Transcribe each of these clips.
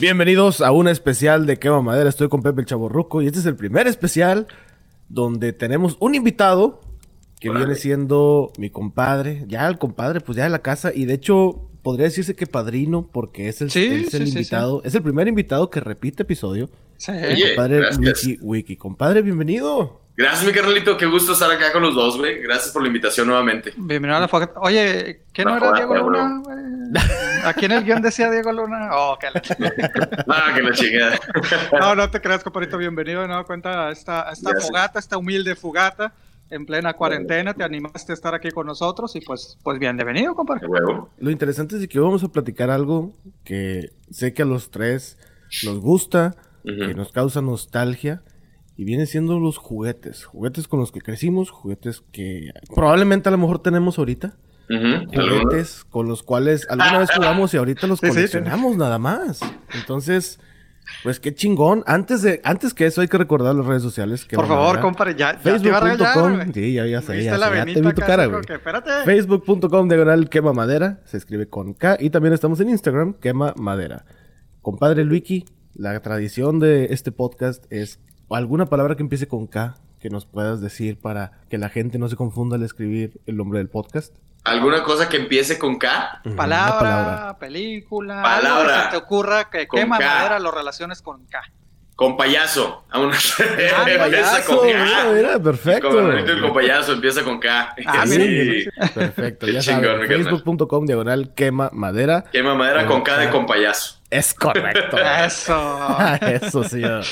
Bienvenidos a un especial de Quema Madera. Estoy con Pepe el Chaborruco y este es el primer especial donde tenemos un invitado que viene siendo mi compadre. Ya el compadre, pues ya de la casa. Y de hecho, podría decirse que padrino porque es el, Sí, es el sí, sí, invitado. Es el primer invitado que repite episodio. Sí. Oye, compadre. Wiki Wiki. Compadre, bienvenido. Gracias, mi carnalito. Qué gusto estar acá con los dos, güey. Gracias por la invitación nuevamente. Bienvenido a la fogata. Oye, ¿qué no era Diego. Luna? güey? Aquí en el guion decía Diego Luna. Oh, que la- Ah, que la chingada. No, no te creas, compadrito. Bienvenido, ¿no? Cuenta a esta, a esta Gracias. fogata, esta humilde fogata. En plena cuarentena, te animaste a estar aquí con nosotros y pues, pues bienvenido, compadre. De. Lo interesante es de que hoy vamos a platicar algo que sé que a los tres nos gusta, Ujú. que nos causa nostalgia. Y viene siendo los juguetes. Juguetes con los que crecimos, juguetes que probablemente a lo mejor tenemos ahorita. Juguetes con los cuales alguna vez jugamos y ahorita los Sí, sí. coleccionamos nada más. Entonces, pues qué chingón. Antes de, antes que eso hay que recordar las redes sociales. Que Por favor, compadre, ya, ya te iba a. Sí, ya, ya sé, ¿Viste ya, ya te vi tu cara, güey. Facebook.com diagonal quema madera. Se escribe con K. Y también estamos en Instagram, quema madera. Compadre Luiki, la tradición de este podcast es alguna palabra que empiece con K que nos puedas decir para que la gente no se confunda al escribir el nombre del podcast. ¿Alguna cosa que empiece con K? Palabra, película, Palabra. algo que se te ocurra que Con quema K. madera lo relaciones con K. Con payaso. Aún Ah, empieza Payaso, con mira, K. mira, perfecto. Con el con payaso empieza con K. Ah, Sí. mira, Perfecto, ya. Facebook.com diagonal quema madera. Quema madera con K de con payaso. Es correcto. Eso. Eso. Eh,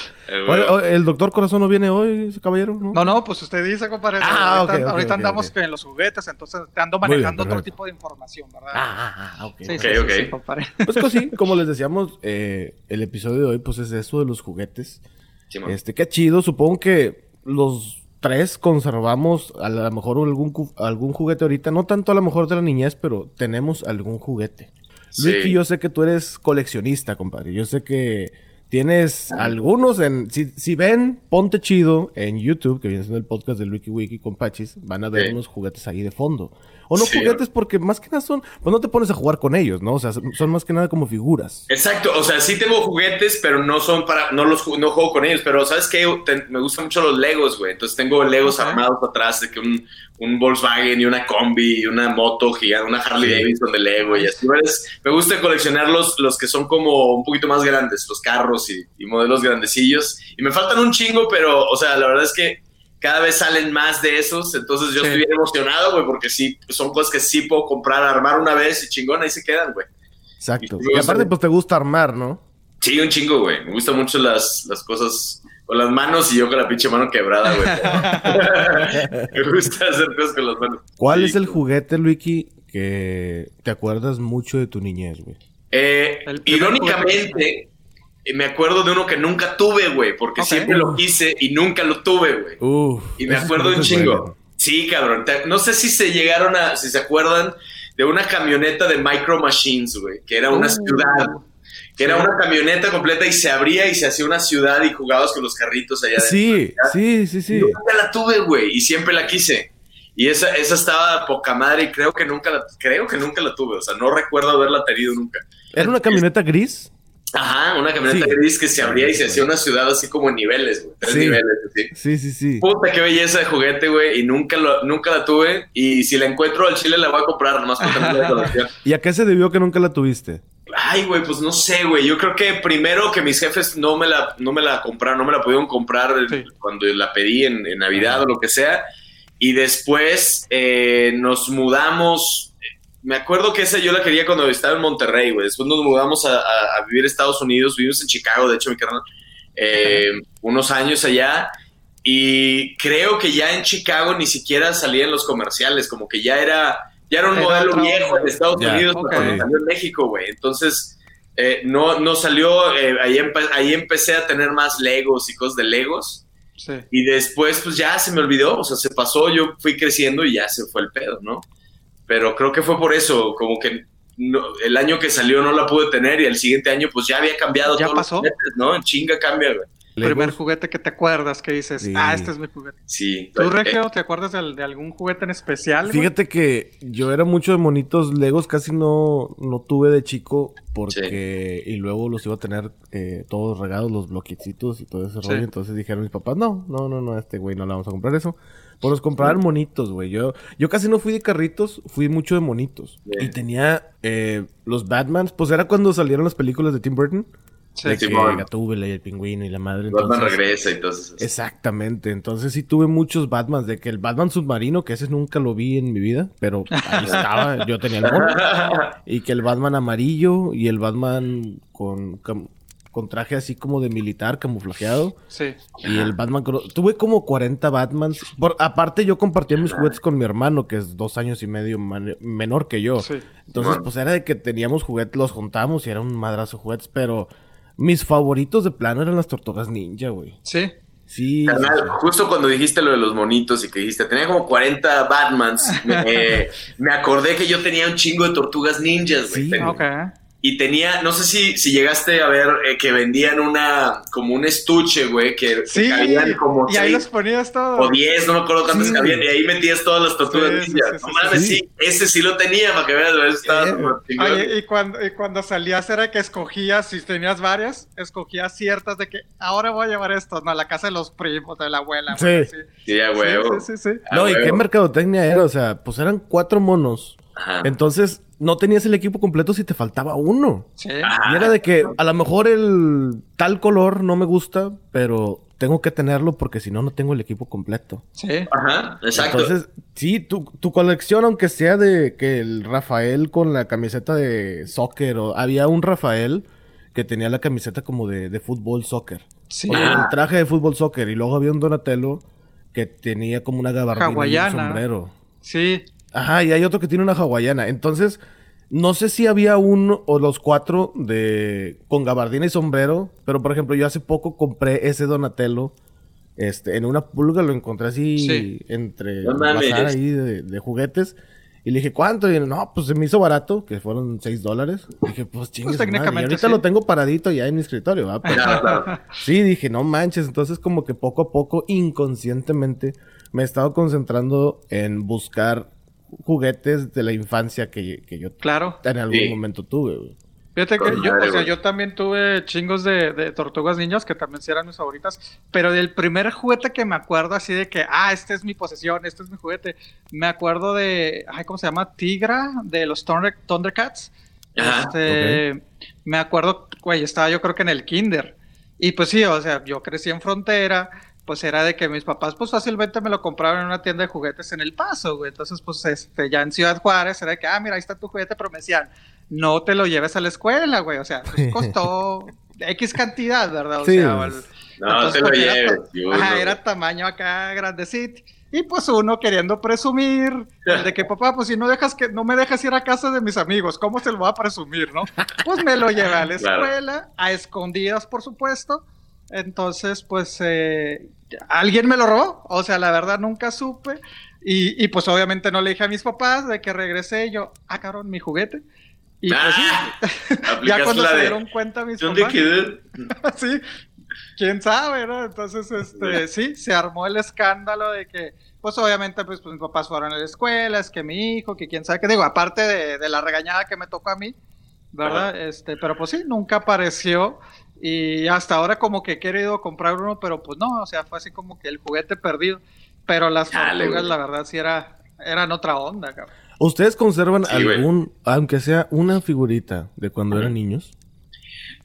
Bueno, bueno. ¿El doctor Corazón no viene hoy, ese caballero? ¿no? No, no, pues usted dice, compadre. Ah, ahorita ahorita ok, andamos en los juguetes, entonces te ando bien, manejando otro tipo de información, ¿verdad? Ah, ah, ah, ok. sí, ok. sí, ok, sí, sí, compadre. Pues que sí, como les decíamos, eh, el episodio de hoy, pues es eso de los juguetes. Este, qué chido. Supongo que los tres conservamos a lo mejor algún, algún juguete ahorita. No tanto a lo mejor de la niñez, pero tenemos algún juguete. Sí. Luiki, yo sé que tú eres coleccionista, compadre. Yo sé que tienes algunos en... Si, si ven Ponte Chido en YouTube, que viene siendo el podcast de Luiki Wiki con Pachis, van a ver Sí. unos juguetes ahí de fondo. O no Sí. juguetes porque más que nada son... Pues no te pones a jugar con ellos, ¿no? O sea, son más que nada como figuras. Exacto, o sea, sí tengo juguetes, pero no son para, no los no juego con ellos, pero ¿sabes qué? Te- me gustan mucho los Legos, güey. Entonces tengo Legos Ok. armados atrás de que un, un Volkswagen y una combi y una moto gigante, una Harley Sí. Davidson de Lego y así. ¿ves? Me gusta coleccionar los, los que son como un poquito más grandes, los carros y, y modelos grandecillos. Y me faltan un chingo, pero, o sea, la verdad es que cada vez salen más de esos, entonces yo Sí. estoy bien emocionado, güey, porque sí, son cosas que sí puedo comprar, armar una vez y chingón, ahí se quedan, güey. Exacto. Y aparte, pues te gusta armar, ¿no? Sí, un chingo, güey. Me gustan mucho las, las cosas con las manos y yo con la pinche mano quebrada, güey. Me gusta hacer cosas con las manos. ¿Cuál Sí. es el juguete, Luiki, que te acuerdas mucho de tu niñez, güey? Eh, irónicamente, me acuerdo de uno que nunca tuve, güey, porque siempre lo quise y nunca lo tuve, güey. Y me acuerdo de un chingo. Sí, cabrón. No sé si se llegaron a, si se acuerdan de una camioneta de Micro Machines, güey, que era una Uh, ciudad. Que era una camioneta completa y se abría y se hacía una ciudad y jugabas con los carritos allá adentro. Sí, sí, sí, sí. Nunca la tuve, güey, y siempre la quise. Y esa, esa estaba poca madre y creo que nunca la, creo que nunca la tuve. O sea, no recuerdo haberla tenido nunca. ¿Era una camioneta gris? Ajá, una camioneta Sí. gris que se abría y se hacía una ciudad así como en niveles, güey. Tres Sí. niveles, así. Sí, sí, sí. Puta, qué belleza de juguete, güey. Y nunca, lo, nunca la tuve. Y si la encuentro al chile, la voy a comprar, nomás porque no la colección. ¿Y a qué se debió que nunca la tuviste? Ay, güey, pues no sé, güey. Yo creo que primero que mis jefes no me la, no me la compraron, no me la pudieron comprar Sí. cuando la pedí en, en Navidad o lo que sea. Y después eh, nos mudamos. Me acuerdo que esa yo la quería cuando estaba en Monterrey, güey. Después nos mudamos a, a- a vivir a Estados Unidos. Vivimos en Chicago, de hecho, mi carnal. eh, unos años allá. Y creo que ya en Chicago ni siquiera salían los comerciales. Como que ya era, ya era un Era modelo viejo en Estados Unidos ok. cuando salió en México, güey. Entonces, eh, no, no salió. eh, ahí, empe- ahí empecé a tener más Legos y cosas de Legos. Sí. Y después, pues ya se me olvidó, o sea, se pasó, yo fui creciendo y ya se fue el pedo, ¿no? Pero creo que fue por eso, como que no- el año que salió no la pude tener y el siguiente año, pues ya había cambiado. ¿Ya todos los pasó? juguetes, ¿no? En chinga cambia, güey. primer juguete que te acuerdas, que dices, Sí. ah, este es mi juguete. Sí. ¿Tú, Eh, Regio, te acuerdas de, algún juguete en especial? güey? Fíjate que yo era mucho de monitos Legos, casi no, no tuve de chico porque... Y luego los iba a tener eh, todos regados, los bloquecitos y todo ese Sí. rollo. Entonces dijeron mis papás, no, no, no, no, a este güey no le vamos a comprar eso. Pues nos compraban monitos, güey. Yo, yo casi no fui de carritos, fui mucho de monitos. Y tenía eh, los Batmans, pues era cuando salieron las películas de Tim Burton. Sí. de que Simón. Gatúbela y el pingüino y la madre. Batman entonces- regresa y todo eso. Exactamente, entonces sí tuve muchos Batmans, de que el Batman submarino, que ese nunca lo vi en mi vida, pero ahí estaba, yo tenía el mono, y que el Batman amarillo y el Batman con, cam- con traje así como de militar, camuflajeado, Sí. y el Batman, tuve como 40 Batmans, por, aparte yo compartía mis juguetes con mi hermano, que es dos años y medio man- menor que yo, Sí. entonces pues era de que teníamos juguetes, los juntábamos y era un madrazo juguetes, pero mis favoritos de plano eran las tortugas ninja, güey. Sí. Sí, Carnal, justo cuando dijiste lo de los monitos y que dijiste, tenía como 40 Batmans, me, me acordé que yo tenía un chingo de tortugas ninjas, güey. Sí. Ten- Ok. Y tenía, no sé si, si llegaste a ver eh, que vendían una, como un estuche, güey, que, que Sí. cabían como y ahí seis los ponías todos. o 10, no me acuerdo cuántas Sí. cabían, y ahí metías todas las tortugas Sí, sí, ninjas. sí, no mames, sí. sí. ese sí lo tenía, para que veas, estaba Eh. Oye, y cuando, y cuando salías era que escogías, si tenías varias, escogías ciertas de que ahora voy a llevar esto, no, a la casa de los primos, de la abuela. Sí. güey. Sí, a huevo. Sí, sí, sí. sí. A No, ¿y qué huevo. mercadotecnia era? O sea, pues eran cuatro monos. Ajá. Entonces, no tenías el equipo completo si te faltaba uno. Sí. Y era de que a lo mejor el tal color no me gusta, pero tengo que tenerlo porque si no, no tengo el equipo completo. Sí. Ajá, exacto. Entonces, sí, tu, tu colección, aunque sea de que el Rafael con la camiseta de soccer, o había un Rafael que tenía la camiseta como de, de fútbol soccer. Sí. O el traje de fútbol soccer. Y luego había un Donatello que tenía como una gabardina y un Hawaiana. sombrero. Sí. Ajá, y hay otro que tiene una hawaiana. Entonces, no sé si había uno o los cuatro de con gabardina y sombrero, pero por ejemplo, yo hace poco compré ese Donatello este en una pulga lo encontré así Sí. entre No bazar ahí de, de juguetes. Y le dije, ¿cuánto? Y no, pues se me hizo barato, que fueron 6 dólares. Dije, pues chingue Pues, madre. Y ahorita sí. lo tengo paradito ya en mi escritorio, ¿va? Pero- Claro, claro. Sí, dije, no manches. Entonces, como que poco a poco, inconscientemente, me he estado concentrando en buscar juguetes de la infancia que, que yo Claro. en algún Sí. momento tuve, güey. Fíjate que yo, madre, o sea, yo también tuve chingos de, de tortugas niñas que también sí eran mis favoritas, pero del primer juguete que me acuerdo así de que, ah, este es mi posesión, este es mi juguete, me acuerdo de, ay, ¿cómo se llama? Tigra, de los Thunder- Thundercats. Este, Me acuerdo, güey, estaba yo creo que en el kinder. Y pues sí, o sea, yo crecí en frontera, pues era de que mis papás pues fácilmente me lo compraban en una tienda de juguetes en El Paso, güey. Entonces, pues este, ya en Ciudad Juárez era de que, ah, mira, ahí está tu juguete, pero me decían, no te lo lleves a la escuela, güey. O sea, pues costó X cantidad, ¿verdad? O Sí, sea, No, entonces, te lo era lleves. Ajá, güey. era tamaño acá grandecito. Y pues uno queriendo presumir de que papá, pues si no dejas que no me dejas ir a casa de mis amigos, ¿cómo se lo va a presumir, no? Pues me lo llevé a la Claro. escuela, a escondidas, por supuesto. Entonces, pues eh, alguien me lo robó. O sea, la verdad nunca supe. Y, y, pues obviamente no le dije a mis papás de que regresé y yo, ah, cabrón, mi juguete. Y pues sí, Ah, ya aplicaste cuando se de, dieron cuenta mis ¿Dónde papás. quedó? sí, quién sabe, ¿no? Entonces, este, sí, se armó el escándalo de que, pues obviamente, pues, pues mis papás fueron a la escuela, es que mi hijo, que quién sabe qué digo, aparte de, de la regañada que me tocó a mí, ¿verdad? Este, pero pues sí, nunca apareció y hasta ahora como que he querido comprar uno, pero pues no, o sea, fue así como que el juguete perdido, pero las tortugas, güey. la verdad, sí era, eran otra onda, cabrón. ¿Ustedes conservan Sí, güey. algún, aunque sea una figurita de cuando eran niños?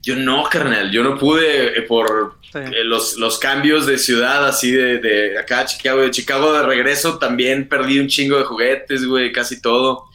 Yo no, carnal. Yo no pude eh, por Sí. eh, los, los cambios de ciudad, así de, de acá a Chicago. De Chicago de regreso también perdí un chingo de juguetes, güey, casi todo.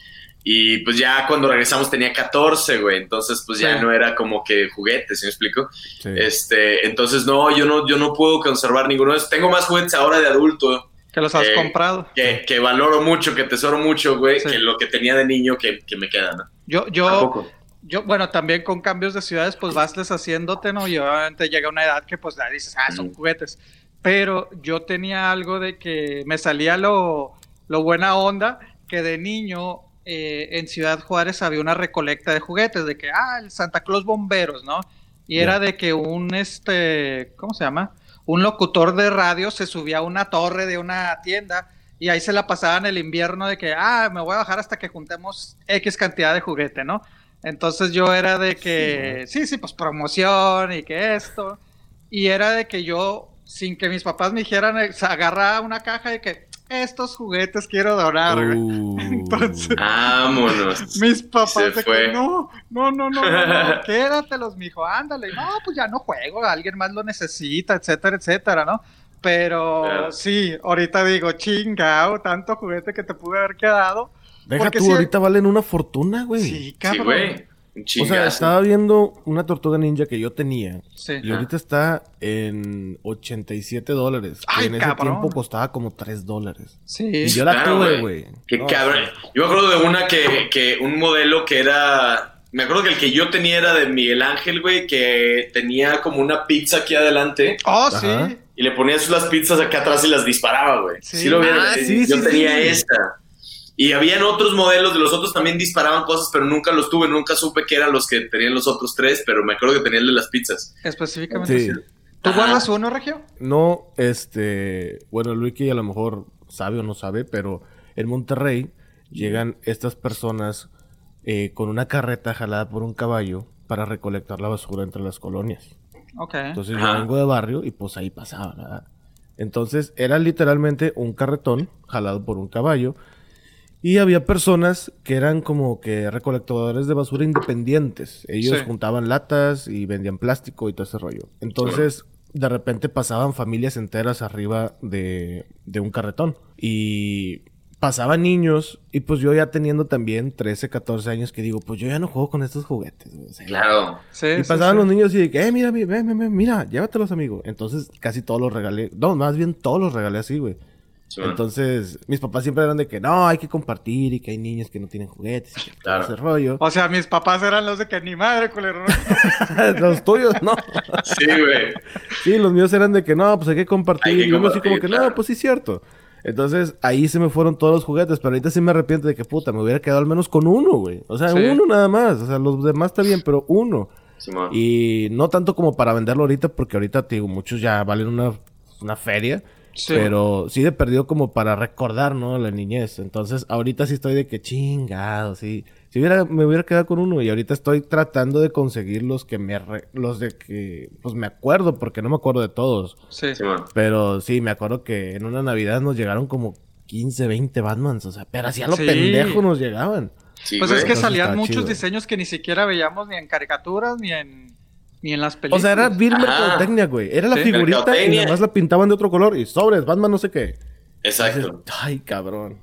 Y pues ya cuando regresamos tenía 14, güey. Entonces, pues ya Sí. no era como que juguetes, ¿sí me explico? Sí. Este, entonces no, yo no, yo no puedo conservar ninguno de esos. Tengo más juguetes ahora de adulto Que los has Eh, comprado. que, que valoro mucho, que tesoro mucho, güey, Sí. que lo que tenía de niño que, que me queda, ¿no? Yo, yo, Tampoco. Yo, bueno, también con cambios de ciudades, pues vas deshaciéndote, ¿no? Y obviamente llega una edad que pues ya dices, ah, son Mm. juguetes. Pero yo tenía algo de que me salía lo, lo buena onda, que de niño eh, en Ciudad Juárez había una recolecta de juguetes, de que, ah, el Santa Claus Bomberos, ¿no? Y era de que un, este, ¿cómo se llama? Un locutor de radio se subía a una torre de una tienda y ahí se la pasaban el invierno de que, ah, me voy a bajar hasta que juntemos X cantidad de juguete, ¿no? Entonces yo era de que, sí, sí, pues promoción y que esto. Y era de que yo, sin que mis papás me dijeran, eh, se agarraba una caja de que estos juguetes quiero donar, güey. Uh. Entonces- Vámonos. Mis papás Se de fue. que no, no, no, no, no, no, quédatelos, mijo, ándale. No, pues ya no juego, alguien más lo necesita, etcétera, etcétera, ¿no? Pero Claro. sí, ahorita digo, chingao, tanto juguete que te pude haber quedado. Deja tú, sí- ahorita valen una fortuna, güey. Sí, Sí, cabrón. güey. O sea, estaba viendo una tortuga ninja que yo tenía. Sí. Y ahorita está en 87 dólares. Ay, que en ese cabrón. tiempo costaba como 3 dólares. Sí. Y yo la Claro, tuve, güey. Qué No, cabrón. Yo me acuerdo de una que, que un modelo que era. Me acuerdo que el que yo tenía era de Miguel Ángel, güey, que tenía como una pizza aquí adelante Oh, Ajá. sí. y le ponías las pizzas acá atrás y las disparaba, güey. Sí. Sí, lo vieron. Ah, sí, yo sí, tenía sí. esta. Y habían otros modelos, de los otros también disparaban cosas, pero nunca los tuve, nunca supe que eran los que tenían los otros tres, pero me acuerdo que tenía el de las pizzas. Específicamente. Sí. ¿Tú guardas uno, Regio? No, este. Bueno, Luiki a lo mejor sabe o no sabe, pero en Monterrey llegan estas personas eh, con una carreta jalada por un caballo para recolectar la basura entre las colonias. Ok. Entonces Ajá. yo vengo de barrio y pues ahí pasaba, ¿verdad? Entonces era literalmente un carretón jalado por un caballo. Y había personas que eran como que recolectadores de basura independientes. Ellos Sí. juntaban latas y vendían plástico y todo ese rollo. Entonces, de repente pasaban familias enteras arriba de, de un carretón. Y pasaban niños. Y pues yo ya teniendo también 13, 14 años que digo, pues yo ya no juego con estos juguetes. o sea, Claro. Sí, y sí, pasaban sí. los niños y de que, eh, mira, mira, ven, ven, ven, mira, llévatelos, amigo. Entonces, casi todos los regalé. No, más bien todos los regalé así, güey. Sí, Entonces, mis papás siempre eran de que no, hay que compartir y que hay niños que no tienen juguetes y que todo Claro. ese rollo. O sea, mis papás eran los de que ni madre, culero. los tuyos, no. Sí, güey. Sí, los míos eran de que no, pues hay que compartir. Hay que y uno así como que no, pues sí, cierto. Entonces, ahí se me fueron todos los juguetes, pero ahorita sí me arrepiento de que puta, me hubiera quedado al menos con uno, güey. O sea, Sí. uno nada más. O sea, los demás está bien, pero uno. Simón. Y no tanto como para venderlo ahorita, porque ahorita, te digo, muchos ya valen una, una feria. Sí. Pero sí de perdido como para recordar, ¿no? La niñez. Entonces, ahorita sí estoy de que chingado, sí. Si hubiera, me hubiera quedado con uno y ahorita estoy tratando de conseguir los que me, re- los de que, pues me acuerdo, porque no me acuerdo de todos. Sí. Simón. Pero sí, me acuerdo que en una Navidad nos llegaron como 15, 20 Batmans, o sea, pero así a lo Sí. pendejo nos llegaban. Sí, Pues güey. es que Entonces salían muchos chido. diseños que ni siquiera veíamos ni en caricaturas ni en ni en las películas. O sea, era Bill. Mercadotecnia, güey. Era la Sí, figurita y Mercadotecnia. nada más la pintaban de otro color y sobres, Batman no sé qué. Exacto. Entonces, ay, cabrón.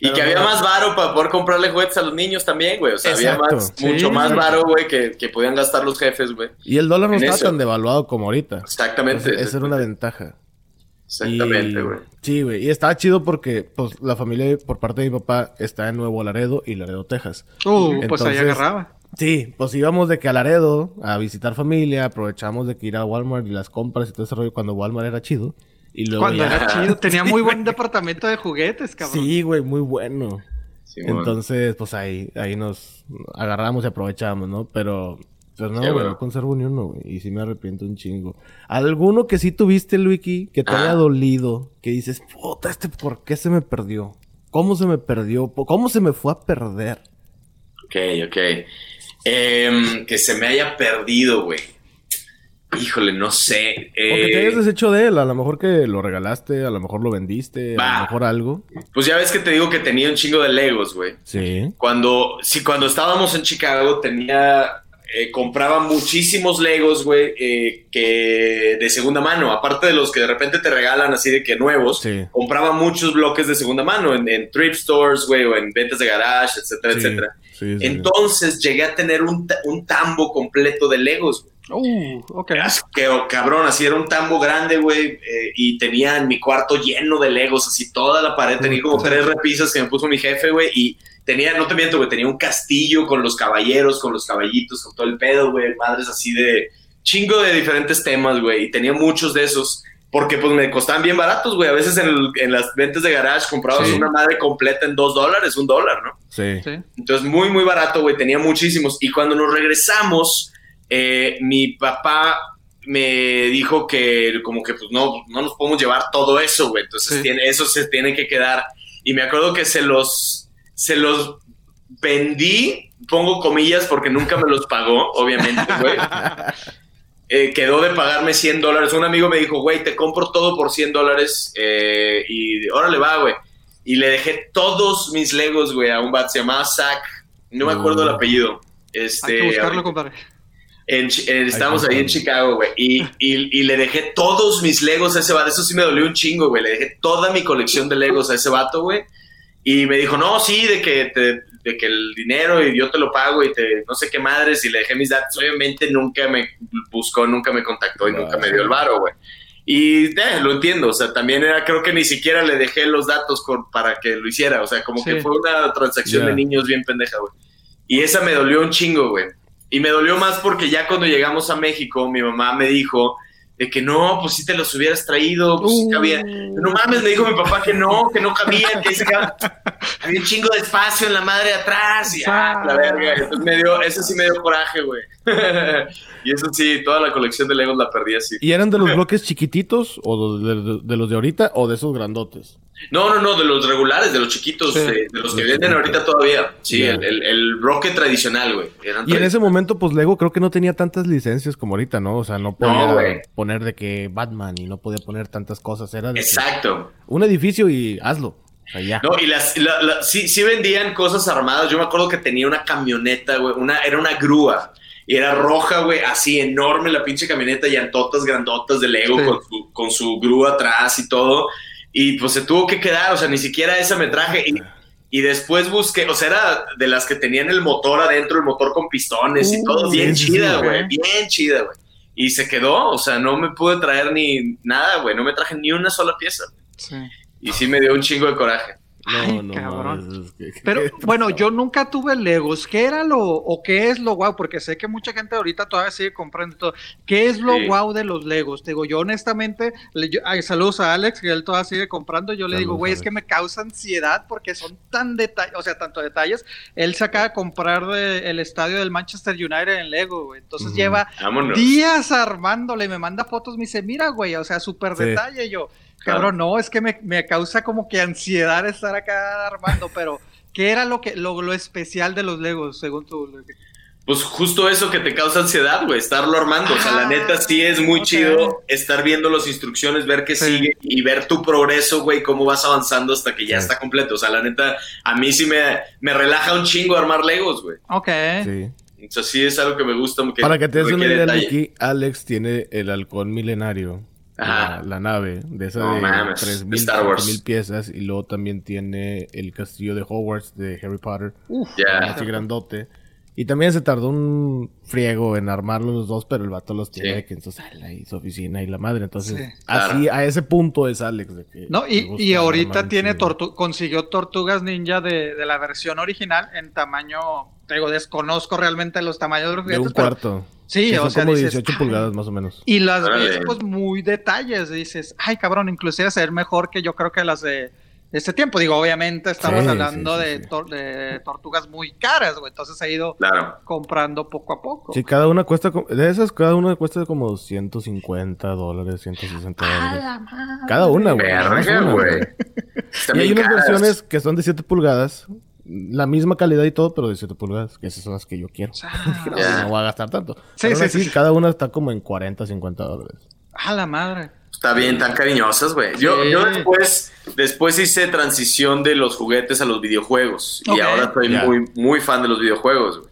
Y que había más varo para poder comprarle juguetes a los niños también, güey. O sea, había más, Sí, mucho más varo, güey, que, que podían gastar los jefes, güey. Y el dólar no eso. tan devaluado como ahorita. Exactamente. Entonces, esa era una ventaja. Exactamente, güey. Sí, güey. Y estaba chido porque pues, la familia por parte de mi papá está en Nuevo Laredo y Laredo, Texas. Uh, pues ahí agarraba. Sí, pues íbamos de que a Laredo a visitar familia, aprovechamos de que ir a Walmart y las compras y todo ese rollo cuando Walmart era chido. Y luego Cuando ya- era chido, tenía muy buen departamento de juguetes, cabrón. Sí, güey, muy bueno. Entonces, pues ahí, ahí nos agarramos y aprovechamos, ¿no? Pero, pues no, Sí, güey, güey. no conservo ni uno, güey. Y sí me arrepiento un chingo. ¿Alguno que sí tuviste, Luiki, que te Ah. haya dolido? Que dices, puta, este, ¿por qué se me perdió? ¿Cómo se me perdió? ¿Cómo se me fue a perder? Ok, ok. Em, que se me haya perdido, güey. Híjole, no sé. O que te Eh, hayas deshecho de él. A lo mejor que lo regalaste, a lo mejor lo vendiste, a lo mejor algo. pues ya ves que te digo que tenía un chingo de Legos, güey. Sí. Cuando, sí, cuando estábamos en Chicago tenía, eh, compraba muchísimos Legos, güey, eh, que de segunda mano, aparte de los que de repente te regalan así de que nuevos, Sí. compraba muchos bloques de segunda mano en, en thrift stores, güey, o en ventas de garage, etcétera, Sí, etcétera. Sí, sí. Entonces llegué a tener un, un tambo completo de Legos. Uh, ok. As- Que, oh, cabrón, así era un tambo grande, güey, eh, y tenía en mi cuarto lleno de Legos, así toda la pared, tenía como Puta. tres repisas que me puso mi jefe, güey, y tenía, no te miento, güey, tenía un castillo con los caballeros, con los caballitos, con todo el pedo, güey, madres así de chingo de diferentes temas, güey, y tenía muchos de esos, porque pues me costaban bien baratos, güey, a veces en, el- en las ventas de garage comprabas Sí. una madre completa en dos dólares, un dólar, ¿no? Sí. Sí. Entonces, muy, muy barato, güey. Tenía muchísimos. Y cuando nos regresamos, eh, mi papá me dijo que como que pues no, no nos podemos llevar todo eso, güey. Entonces Sí. tiene, eso se tiene que quedar. Y me acuerdo que se los, se los vendí, pongo comillas porque nunca me los pagó, obviamente, güey. Eh, quedó de pagarme 100 dólares. Un amigo me dijo, güey, te compro todo por 100 dólares eh, y órale va, güey. Y le dejé todos mis Legos, güey, a un bat. Se llamaba Zach. No me acuerdo el apellido. Este, Hay que buscarlo, compadre. en estamos ahí en. Chicago, güey. Y, y, y le dejé todos mis Legos a ese vato. Eso sí me dolió un chingo, güey. Le dejé toda mi colección de Legos a ese vato, güey. Y me dijo, no, sí, de que, te- de que el dinero y yo te lo pago y te no sé qué madres. Y le dejé mis datos. Obviamente nunca me buscó, nunca me contactó y Wow. nunca me dio el varo, güey. Y eh, lo entiendo, o sea, también era, creo que ni siquiera le dejé los datos con- para que lo hiciera, o sea, como Sí. que fue una transacción de niños bien pendeja, güey. Y esa me dolió un chingo, güey. Y me dolió más porque ya cuando llegamos a México, mi mamá me dijo de que no, pues si te los hubieras traído, pues Uh. cabía. No mames, me dijo mi papá que no, que no cabía, que había un chingo de espacio en la madre de atrás y ah, la verga. Entonces me dio, eso sí me dio coraje, güey. y eso sí, toda la colección de Legos la perdí así. ¿Y eran de los bloques chiquititos o de, de- de los de ahorita o de esos grandotes? No, no, no, de los regulares, de los chiquitos, Sí. de, de los que venden ahorita todavía. Sí, el, el, el bloque tradicional, güey. Y en ese momento, pues Lego creo que no tenía tantas licencias como ahorita, ¿no? O sea, no podía poner de que Batman y no podía poner tantas cosas. Era de que Exacto. un edificio y hazlo. Ya. No, y las, la- la- sí, sí vendían cosas armadas. Yo me acuerdo que tenía una camioneta, güey. Una, era una grúa. Y era roja, güey. Así enorme la pinche camioneta. Llantotas grandotas de Lego Sí. con, su, con su grúa atrás y todo. Y pues se tuvo que quedar. O sea, ni siquiera esa me traje. Y, y después busqué. O sea, era de las que tenían el motor adentro, el motor con pistones y Uh, todo. Bien chida, güey. Bien chida, güey. Y se quedó. O sea, no me pude traer ni nada, güey. No me traje ni una sola pieza. Sí. Y sí me dio un chingo de coraje. No, Ay, no, cabrón. es que- Pero ¿qué bueno, yo nunca tuve Legos. ¿Qué era lo o qué es lo guau? Porque sé que mucha gente ahorita todavía sigue comprando todo. ¿Qué es lo Sí. guau de los Legos? Te digo, yo honestamente, le- yo- ay, saludos a Alex, que él todavía sigue comprando. Yo le digo, güey, es que me causa ansiedad porque son tan detalles, o sea, tanto detalles. Él se acaba de comprar de- el estadio del Manchester United en Lego, güey. Entonces lleva Vámonos. días armándole y me manda fotos, me dice, mira, güey, o sea, súper Sí. detalle. Yo, cabrón, no, es que me, me causa como que ansiedad estar acá armando, pero ¿qué era lo que lo, lo especial de los Legos, según tú? Pues justo eso que te causa ansiedad, güey, estarlo armando. O sea, la Ah, neta sí es muy chido estar viendo las instrucciones, ver qué Sí. sigue y ver tu progreso, güey, cómo vas avanzando hasta que ya Sí. está completo. O sea, la neta, a mí sí me, me relaja un chingo armar Legos, güey. Ok. Sí. O sea, sí es algo que me gusta. Que Para que te des una idea, Alex tiene el halcón milenario. La, la nave de esa No de mames, 3.000, Star Wars. 4.000 piezas. Y luego también tiene el castillo de Hogwarts de Harry Potter. Uf, Ya. Así grandote. Y también se tardó un friego en armarlos los dos, pero el vato los tiene Sí. de que en su sala y su oficina y la madre. Entonces, Sí. así, a ese punto es Alex. De que No, y, y ahorita tiene tortu consiguió tortugas ninja de, de la versión original en tamaño, te digo, desconozco realmente los tamaños de los De un pero- cuarto. Sí, o son sea, como dices, 18 "Ay". pulgadas más o menos. Y las ves pues muy detalles, dices, ay cabrón, inclusive ser mejor que yo creo que las de este tiempo. Digo, obviamente estamos Sí, hablando sí, sí, de, sí. tor- de tortugas muy caras, güey. Entonces he ido Claro. comprando poco a poco. Sí, cada una cuesta, de esas, cada una cuesta como 150 dólares, 160 ¡A dólares. la madre! Cada una, güey. Verga, una, güey. Y hay unas caras. versiones que son de 7 pulgadas, la misma calidad y todo, pero de 7 pulgadas, que esas son las que yo quiero. Ah, Ya. No voy a gastar tanto. Sí, Pero sí, así, sí. Cada una está como en 40, 50 dólares. ¡A la madre! Está bien, tan cariñosas, güey. Yo, Sí. yo después, después hice transición de los juguetes a los videojuegos. Y ahora estoy Ya. muy, muy fan de los videojuegos, güey.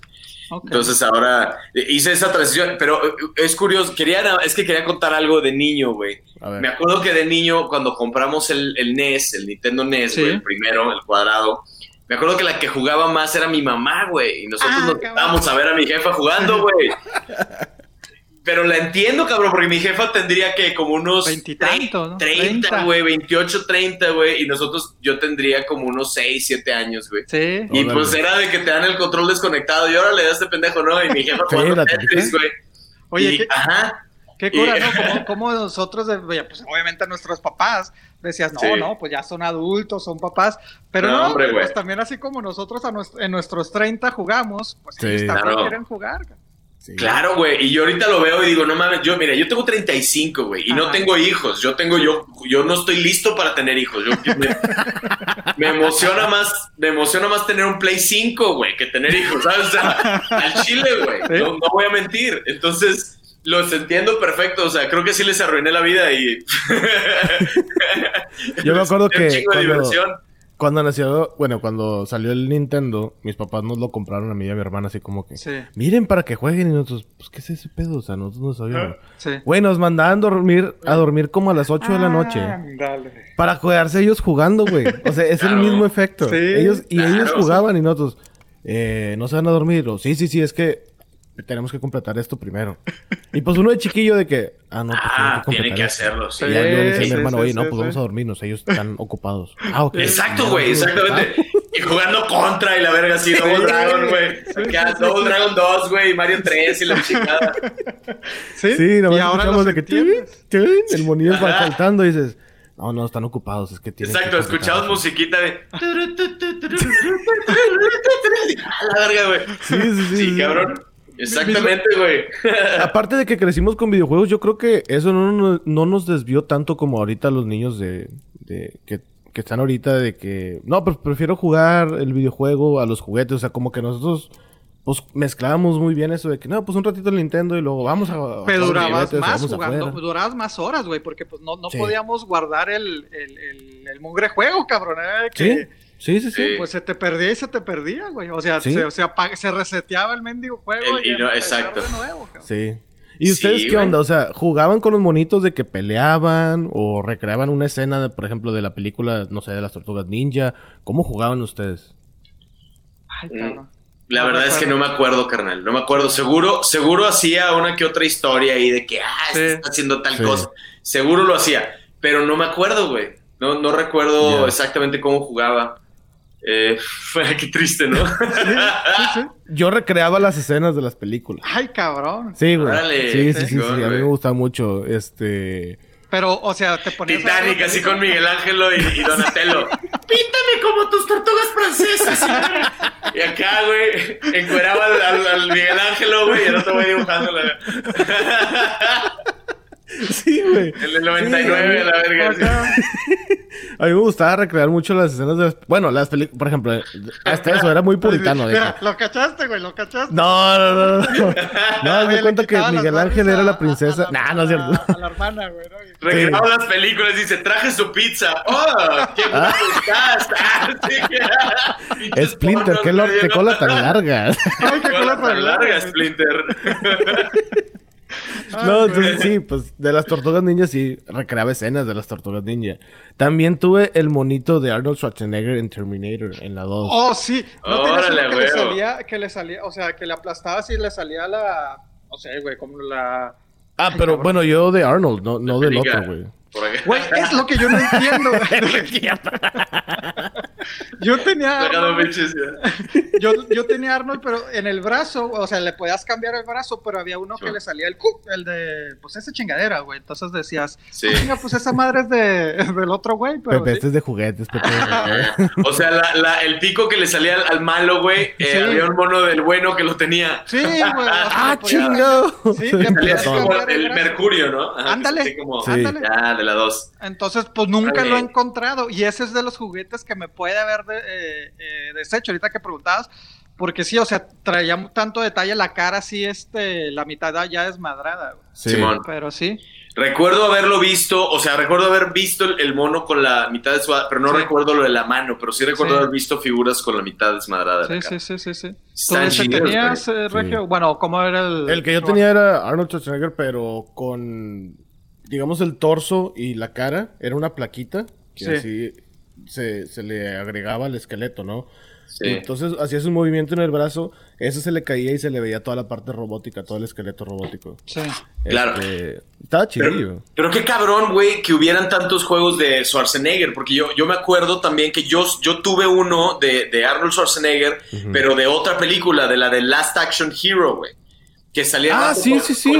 Entonces ahora eh, hice esa transición, pero eh, es curioso, quería, es que quería contar algo de niño, güey. Me acuerdo que de niño, cuando compramos el, el NES, el Nintendo NES, Sí. güey, el primero, el cuadrado, me acuerdo que la que jugaba más era mi mamá, güey. Y nosotros Ah, nos estábamos a ver a mi jefa jugando, güey. Pero la entiendo, cabrón, porque mi jefa tendría que como unos Veintitantos, ¿no? 30, 30. güey, 28, 30, güey. Y nosotros, yo tendría como unos 6, 7 años, güey. Sí. Y Órale. pues era de que te dan el control desconectado y ahora le das este pendejo, ¿no? Y mi jefa jugando Tetris, ¿qué? güey. Oye, Y- ¿qué, Ajá. qué cura, y- ¿no? Como, nosotros, pues obviamente nuestros papás decías, no, Sí. no, pues ya son adultos, son papás. Pero No, no, hombre, pues también así como nosotros a nues- en nuestros 30 jugamos, pues Sí. ellos también Claro. quieren jugar. Claro, güey. Y yo ahorita lo veo y digo, no mames, yo, mira, yo tengo 35, güey, y no tengo hijos. Yo tengo, yo, yo no estoy listo para tener hijos. me, emociona más, me emociona más tener un Play 5, güey, que tener hijos, ¿sabes? O sea, al chile, güey. No, voy a mentir. Entonces, los entiendo perfecto. O sea, creo que sí les arruiné la vida y. yo me acuerdo que. Cuando nació, bueno, cuando salió el Nintendo, mis papás nos lo compraron a mí y a mi hermana así como que, miren para que jueguen y nosotros, pues, ¿qué es ese pedo? O sea, nosotros no sabíamos. Sí. Güey, nos mandaban dormir, a dormir como a las 8 de la noche. Dale. Para quedarse ellos jugando, güey. O sea, es el mismo efecto. Sí, ellos, y ellos jugaban y nosotros, eh, no se van a dormir. O, sí, sí, sí, es que tenemos que completar esto primero. Y pues uno de chiquillo de que, ah, no, pues ah, tiene que, hacerlo. Sí. Y ya yo decía a mi hermano, oye, no, pues vamos a dormirnos, ellos están ocupados. Ah, ok. Exacto, güey, exactamente. Y jugando contra y la verga así, Double Dragon, güey. Double Dragon 2, güey, Mario 3 y la chingada. Sí, sí nomás y ahora escuchamos de que el monillo va saltando y dices, no, no, están ocupados, es que tienen Exacto, escuchamos musiquita de... la verga, güey. Sí, sí, sí. Sí, cabrón. Exactamente, güey. Aparte de que crecimos con videojuegos, yo creo que eso no, nos desvió tanto como ahorita los niños de, que, están ahorita de que, no, pues prefiero jugar el videojuego a los juguetes, o sea, como que nosotros pues mezclábamos muy bien eso de que no, pues un ratito el Nintendo y luego vamos a. Pero durabas más jugando, durabas más horas, güey, porque pues no, no podíamos guardar el, el, el, mugre juego, cabrón. ¿eh? Que, Sí, sí, sí. Pues se te perdía y se te perdía, güey. O sea, se, se, reseteaba el mendigo juego. y, no, exacto. sí. ¿Y ustedes qué onda? O sea, ¿jugaban con los monitos de que peleaban o recreaban una escena, por ejemplo, de la película, no sé, de las tortugas ninja? ¿Cómo jugaban ustedes? Ay, mm, La verdad es que no me acuerdo, carnal. No me acuerdo. Seguro, seguro hacía una que otra historia ahí de que, ah, está haciendo tal cosa. Seguro lo hacía. Pero no me acuerdo, güey. No, no recuerdo exactamente cómo jugaba. Eh, qué triste, ¿no? Yo recreaba las escenas de las películas. Ay, cabrón. Sí, güey. sí, sí, sí, A mí me gusta mucho. Este. Pero, o sea, te ponías. Titanic, así con Miguel Ángelo y, Donatello. Píntame como tus tortugas francesas. y acá, güey, encueraba al, Miguel Ángelo, güey, y el otro güey dibujando Sí, güey. El del 99, la verga. A mí me gustaba recrear mucho las escenas de las... Bueno, las películas... Por ejemplo, hasta eso, era muy puritano. Mira, lo cachaste, güey, lo cachaste. No, no, no. No, no me cuenta que Miguel Ángel era la princesa. No, no es cierto. A, la hermana, güey. ¿no? Recreaba las películas, dice, traje su pizza. ¡Oh! ¡Qué ah. estás! Splinter, qué, qué cola tan larga. Ay, qué cola tan larga, Splinter. No, entonces sí, pues de las tortugas ninja sí recreaba escenas de las tortugas ninja. También tuve el monito de Arnold Schwarzenegger en Terminator en la 2. Oh, sí. ¿No Órale, que le salía, que le salía, o sea, que le aplastaba así y le salía la, no sé, güey, como la... Ah, pero bueno, yo de Arnold, no, no del otro, güey. Güey, es lo que yo no entiendo. yo tenía. yo, yo tenía Arnold, pero en el brazo, o sea, le podías cambiar el brazo, pero había uno que le salía el el de, pues esa chingadera, güey. Entonces decías, sí. pues esa madre es de, del otro güey. Pero Pepe, este es de juguetes, Pepe. o sea, la, la, el pico que le salía al, malo, güey, eh, había un mono del bueno que lo tenía. Sí, güey. ah, chingo. Sí, el, mercurio, ¿no? ándale, ándale. Ya, de la dos. Entonces, pues nunca lo he encontrado. Y ese es de los juguetes que me puede haber de, eh, eh, deshecho ahorita que preguntabas. Porque sí, o sea, traía tanto detalle la cara así, este, la mitad ya desmadrada. Simón. Pero sí. Recuerdo haberlo visto, o sea, recuerdo haber visto el, mono con la mitad de su... Pero no recuerdo lo de la mano, pero sí recuerdo haber visto figuras con la mitad desmadrada. Sí, sí, sí, sí, sí. tenías, eh, Regio? Bueno, ¿cómo era el...? El que yo tenía era Arnold Schwarzenegger, pero con, digamos, el torso y la cara. Era una plaquita que así se, se le agregaba al esqueleto, ¿no? Entonces hacías un movimiento en el brazo, eso se le caía y se le veía toda la parte robótica, todo el esqueleto robótico. Sí. Este, claro. Estaba chido. Pero, qué cabrón, güey, que hubieran tantos juegos de Schwarzenegger, porque yo, yo me acuerdo también que yo, yo tuve uno de, de Arnold Schwarzenegger, pero de otra película, de la de Last Action Hero, güey. Que salía ah, sí, sí, sí.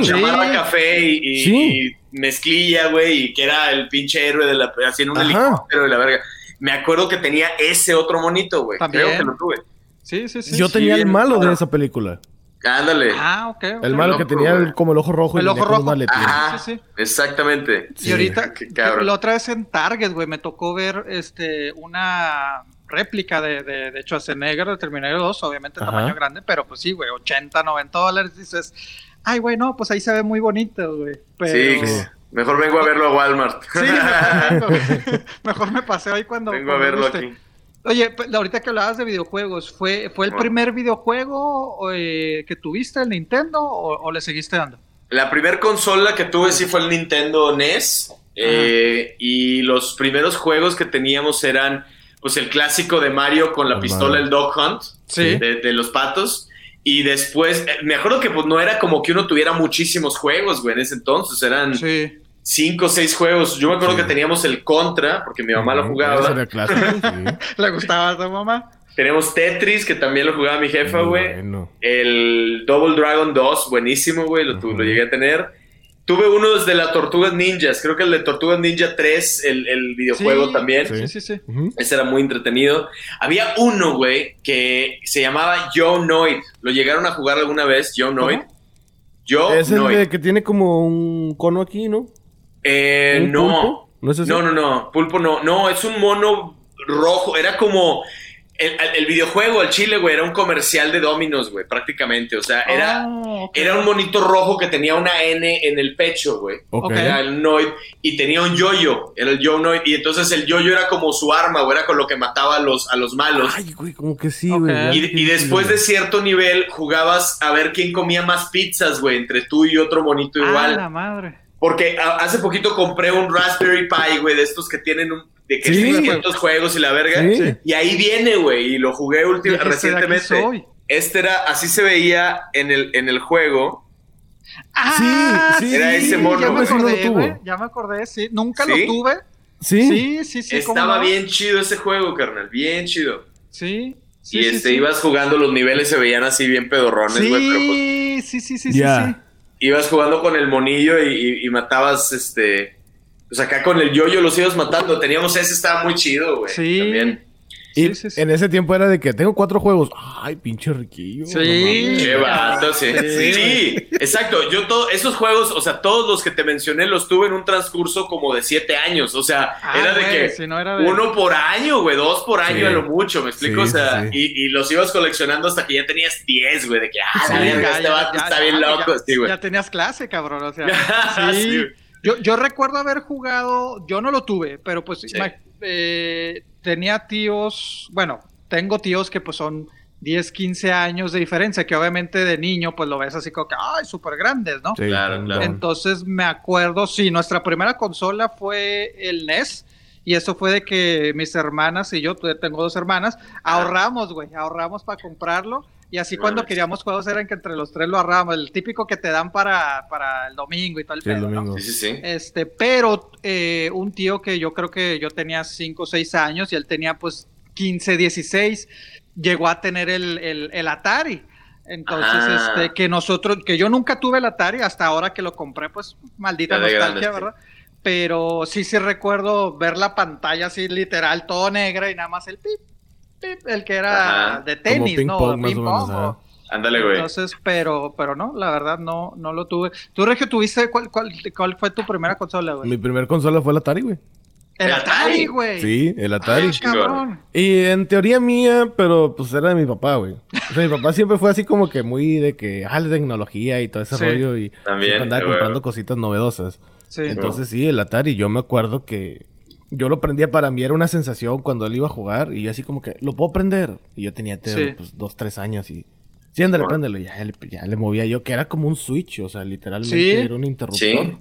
café y, mezclilla, güey, y que era el pinche héroe de la, haciendo un helicóptero de la verga. Me acuerdo que tenía ese otro monito, güey. Creo que lo tuve. Sí, sí, sí. Yo tenía el malo de esa película. Ándale. Ah, ok. ok. El malo que loco, tenía el- como el ojo rojo. y El tenía ojo rojo. Ajá. Sí, sí. Exactamente. Y ahorita, Qué la otra vez en Target, güey, me tocó ver este una réplica de, de, de Schwarzenegger de Terminator 2, obviamente Ajá. tamaño grande, pero pues sí, güey, 80, 90 dólares, dices, ay, güey, no, pues ahí se ve muy bonito, güey. Pero... Sí, Sí. Mejor vengo a verlo a Walmart. Sí, mejor, me paseo ahí cuando... vengo a verlo guste. aquí. Oye, pe- ahorita que hablabas de videojuegos, ¿fue, fue el Bueno. primer videojuego eh, que tuviste, el Nintendo, o, o le seguiste dando? La primer consola que tuve sí fue el Nintendo NES. eh, y los primeros juegos que teníamos eran pues el clásico de Mario con la pistola, Mario. el Dog Hunt, Sí. de, de los patos. Y después, eh, me acuerdo que pues no era como que uno tuviera muchísimos juegos, güey, en ese entonces. Eran Sí. Cinco o seis juegos. Yo me acuerdo Sí. que teníamos el Contra, porque mi mamá lo jugaba. era clásico, sí. ¿Le gustaba a tu mamá? Tenemos Tetris, que también lo jugaba mi jefa, güey. bueno. El Double Dragon 2, buenísimo, güey, lo, Ujú. lo llegué a tener. Tuve uno desde la Tortugas Ninjas, creo que el de Tortugas Ninja 3, el, el videojuego Sí, también. Sí, sí, sí. Ese era muy entretenido. Había uno, güey, que se llamaba Joe Noid. ¿Lo llegaron a jugar alguna vez, Joe Noid? Joe Es el Noid. de que tiene como un cono aquí, ¿no? Eh, ¿Un no. pulpo? ¿No es? No, no, no. Pulpo no. No, es un mono rojo. Era como. El, el videojuego, el chile, güey, era un comercial de Dominos, güey, prácticamente. O sea, era. Ah. Era un monito rojo que tenía una N en el pecho, güey. Ok. Ok. Era el Noid. Y tenía un yoyo. Era el Joe Noid. Y entonces el yoyo era como su arma, güey. Era con lo que mataba a los, a los malos. Ay, güey, como que sí, güey. Y, y después de cierto nivel jugabas a ver quién comía más pizzas, güey, entre tú y otro monito Ah, igual. la madre. Porque hace poquito compré un Raspberry Pi, güey, de estos que tienen un, de que Sí. 600 juegos y la verga. Sí. Y ahí viene, güey, y lo jugué "De aquí recientemente. soy". Este era, así se veía en el, en el juego. Ah, Sí, sí, Era ese mono, Ya me lo acordé, tuvo. Ya me acordé, sí. Nunca ¿Sí? lo tuve. Sí. Sí, sí, sí. ¿cómo Estaba no? bien chido ese juego, carnal, bien chido. Sí. sí y sí, este, sí. ibas jugando, los niveles se veían así bien pedorrones, Sí, güey, pues sí, sí, sí, Ya. sí, sí. Ibas jugando con el monillo y, y- y matabas, este, pues acá con el yoyo los ibas matando. Teníamos ese, estaba muy chido, güey. Sí. También. Y Sí, sí, sí. en ese tiempo era de que tengo cuatro juegos. Ay, pinche riquillo. Sí. Qué vato, sí. Sí. Sí, exacto. Yo todo, esos juegos, o sea, todos los que te mencioné los tuve en un transcurso como de siete años. O sea, Ah, era de güey, que si no era de- uno por año, güey, dos por año Sí. a lo mucho, ¿me explico? Sí, o sea, sí, sí. Y, y los ibas coleccionando hasta que ya tenías diez, güey, de que, ah, la ya, este ya, vato ya, está ya, bien ya, loco, ya, sí, güey. Ya tenías clase, cabrón. O sea, Sí. Yo, yo recuerdo haber jugado, yo no lo tuve, pero pues Sí. eh, tenía tíos, bueno, tengo tíos que pues son 10, 15 años de diferencia, que obviamente de niño pues lo ves así como que, ay, súper grandes, ¿no? Sí, Claro, claro. Entonces me acuerdo, sí, nuestra primera consola fue el NES. Y eso fue de que mis hermanas y yo, pues, tengo dos hermanas, ahorramos, güey, ahorramos para comprarlo. Y así cuando queríamos juegos eran que entre los tres lo ahorramos, el típico que te dan para, para el domingo y todo el Sí, el pedo, ¿no? domingo. Sí, sí, sí. Este, pero eh, un tío que yo creo que yo tenía 5 o 6 años y él tenía pues 15, 16, llegó a tener el, el, el Atari. Entonces, Ah. este, que nosotros, que yo nunca tuve el Atari hasta ahora que lo compré, pues maldita nostalgia, grande. ¿verdad? Pero sí, sí recuerdo ver la pantalla así literal, todo negra y nada más el pip, el que era Ajá. de tenis, ping ¿no? pong, más o Ping pong, Ándale, güey. entonces, pero, pero no, la verdad no, no lo tuve. ¿Tú, Regio, tuviste cuál, cuál, cuál fue tu primera consola, güey? Mi primer consola fue el Atari, güey. El El Atari, Atari. güey. Sí, el Atari. Ah, cabrón. Y en teoría mía, pero pues era de mi papá, güey. O sea, mi papá siempre fue así como que muy de que, ah, la tecnología y todo ese Sí. rollo. Y También, andaba comprando cositas novedosas. Sí. Entonces sí, el Atari, yo me acuerdo que yo lo prendía para mí, era una sensación cuando él iba a jugar y yo así como que, lo puedo prender. Y yo tenía Sí. pues, dos, tres años y... Sí, ándale, Bueno. préndelo. Ya, le- ya le movía yo, que era como un switch, o sea, literalmente Sí. era un interruptor. Sí.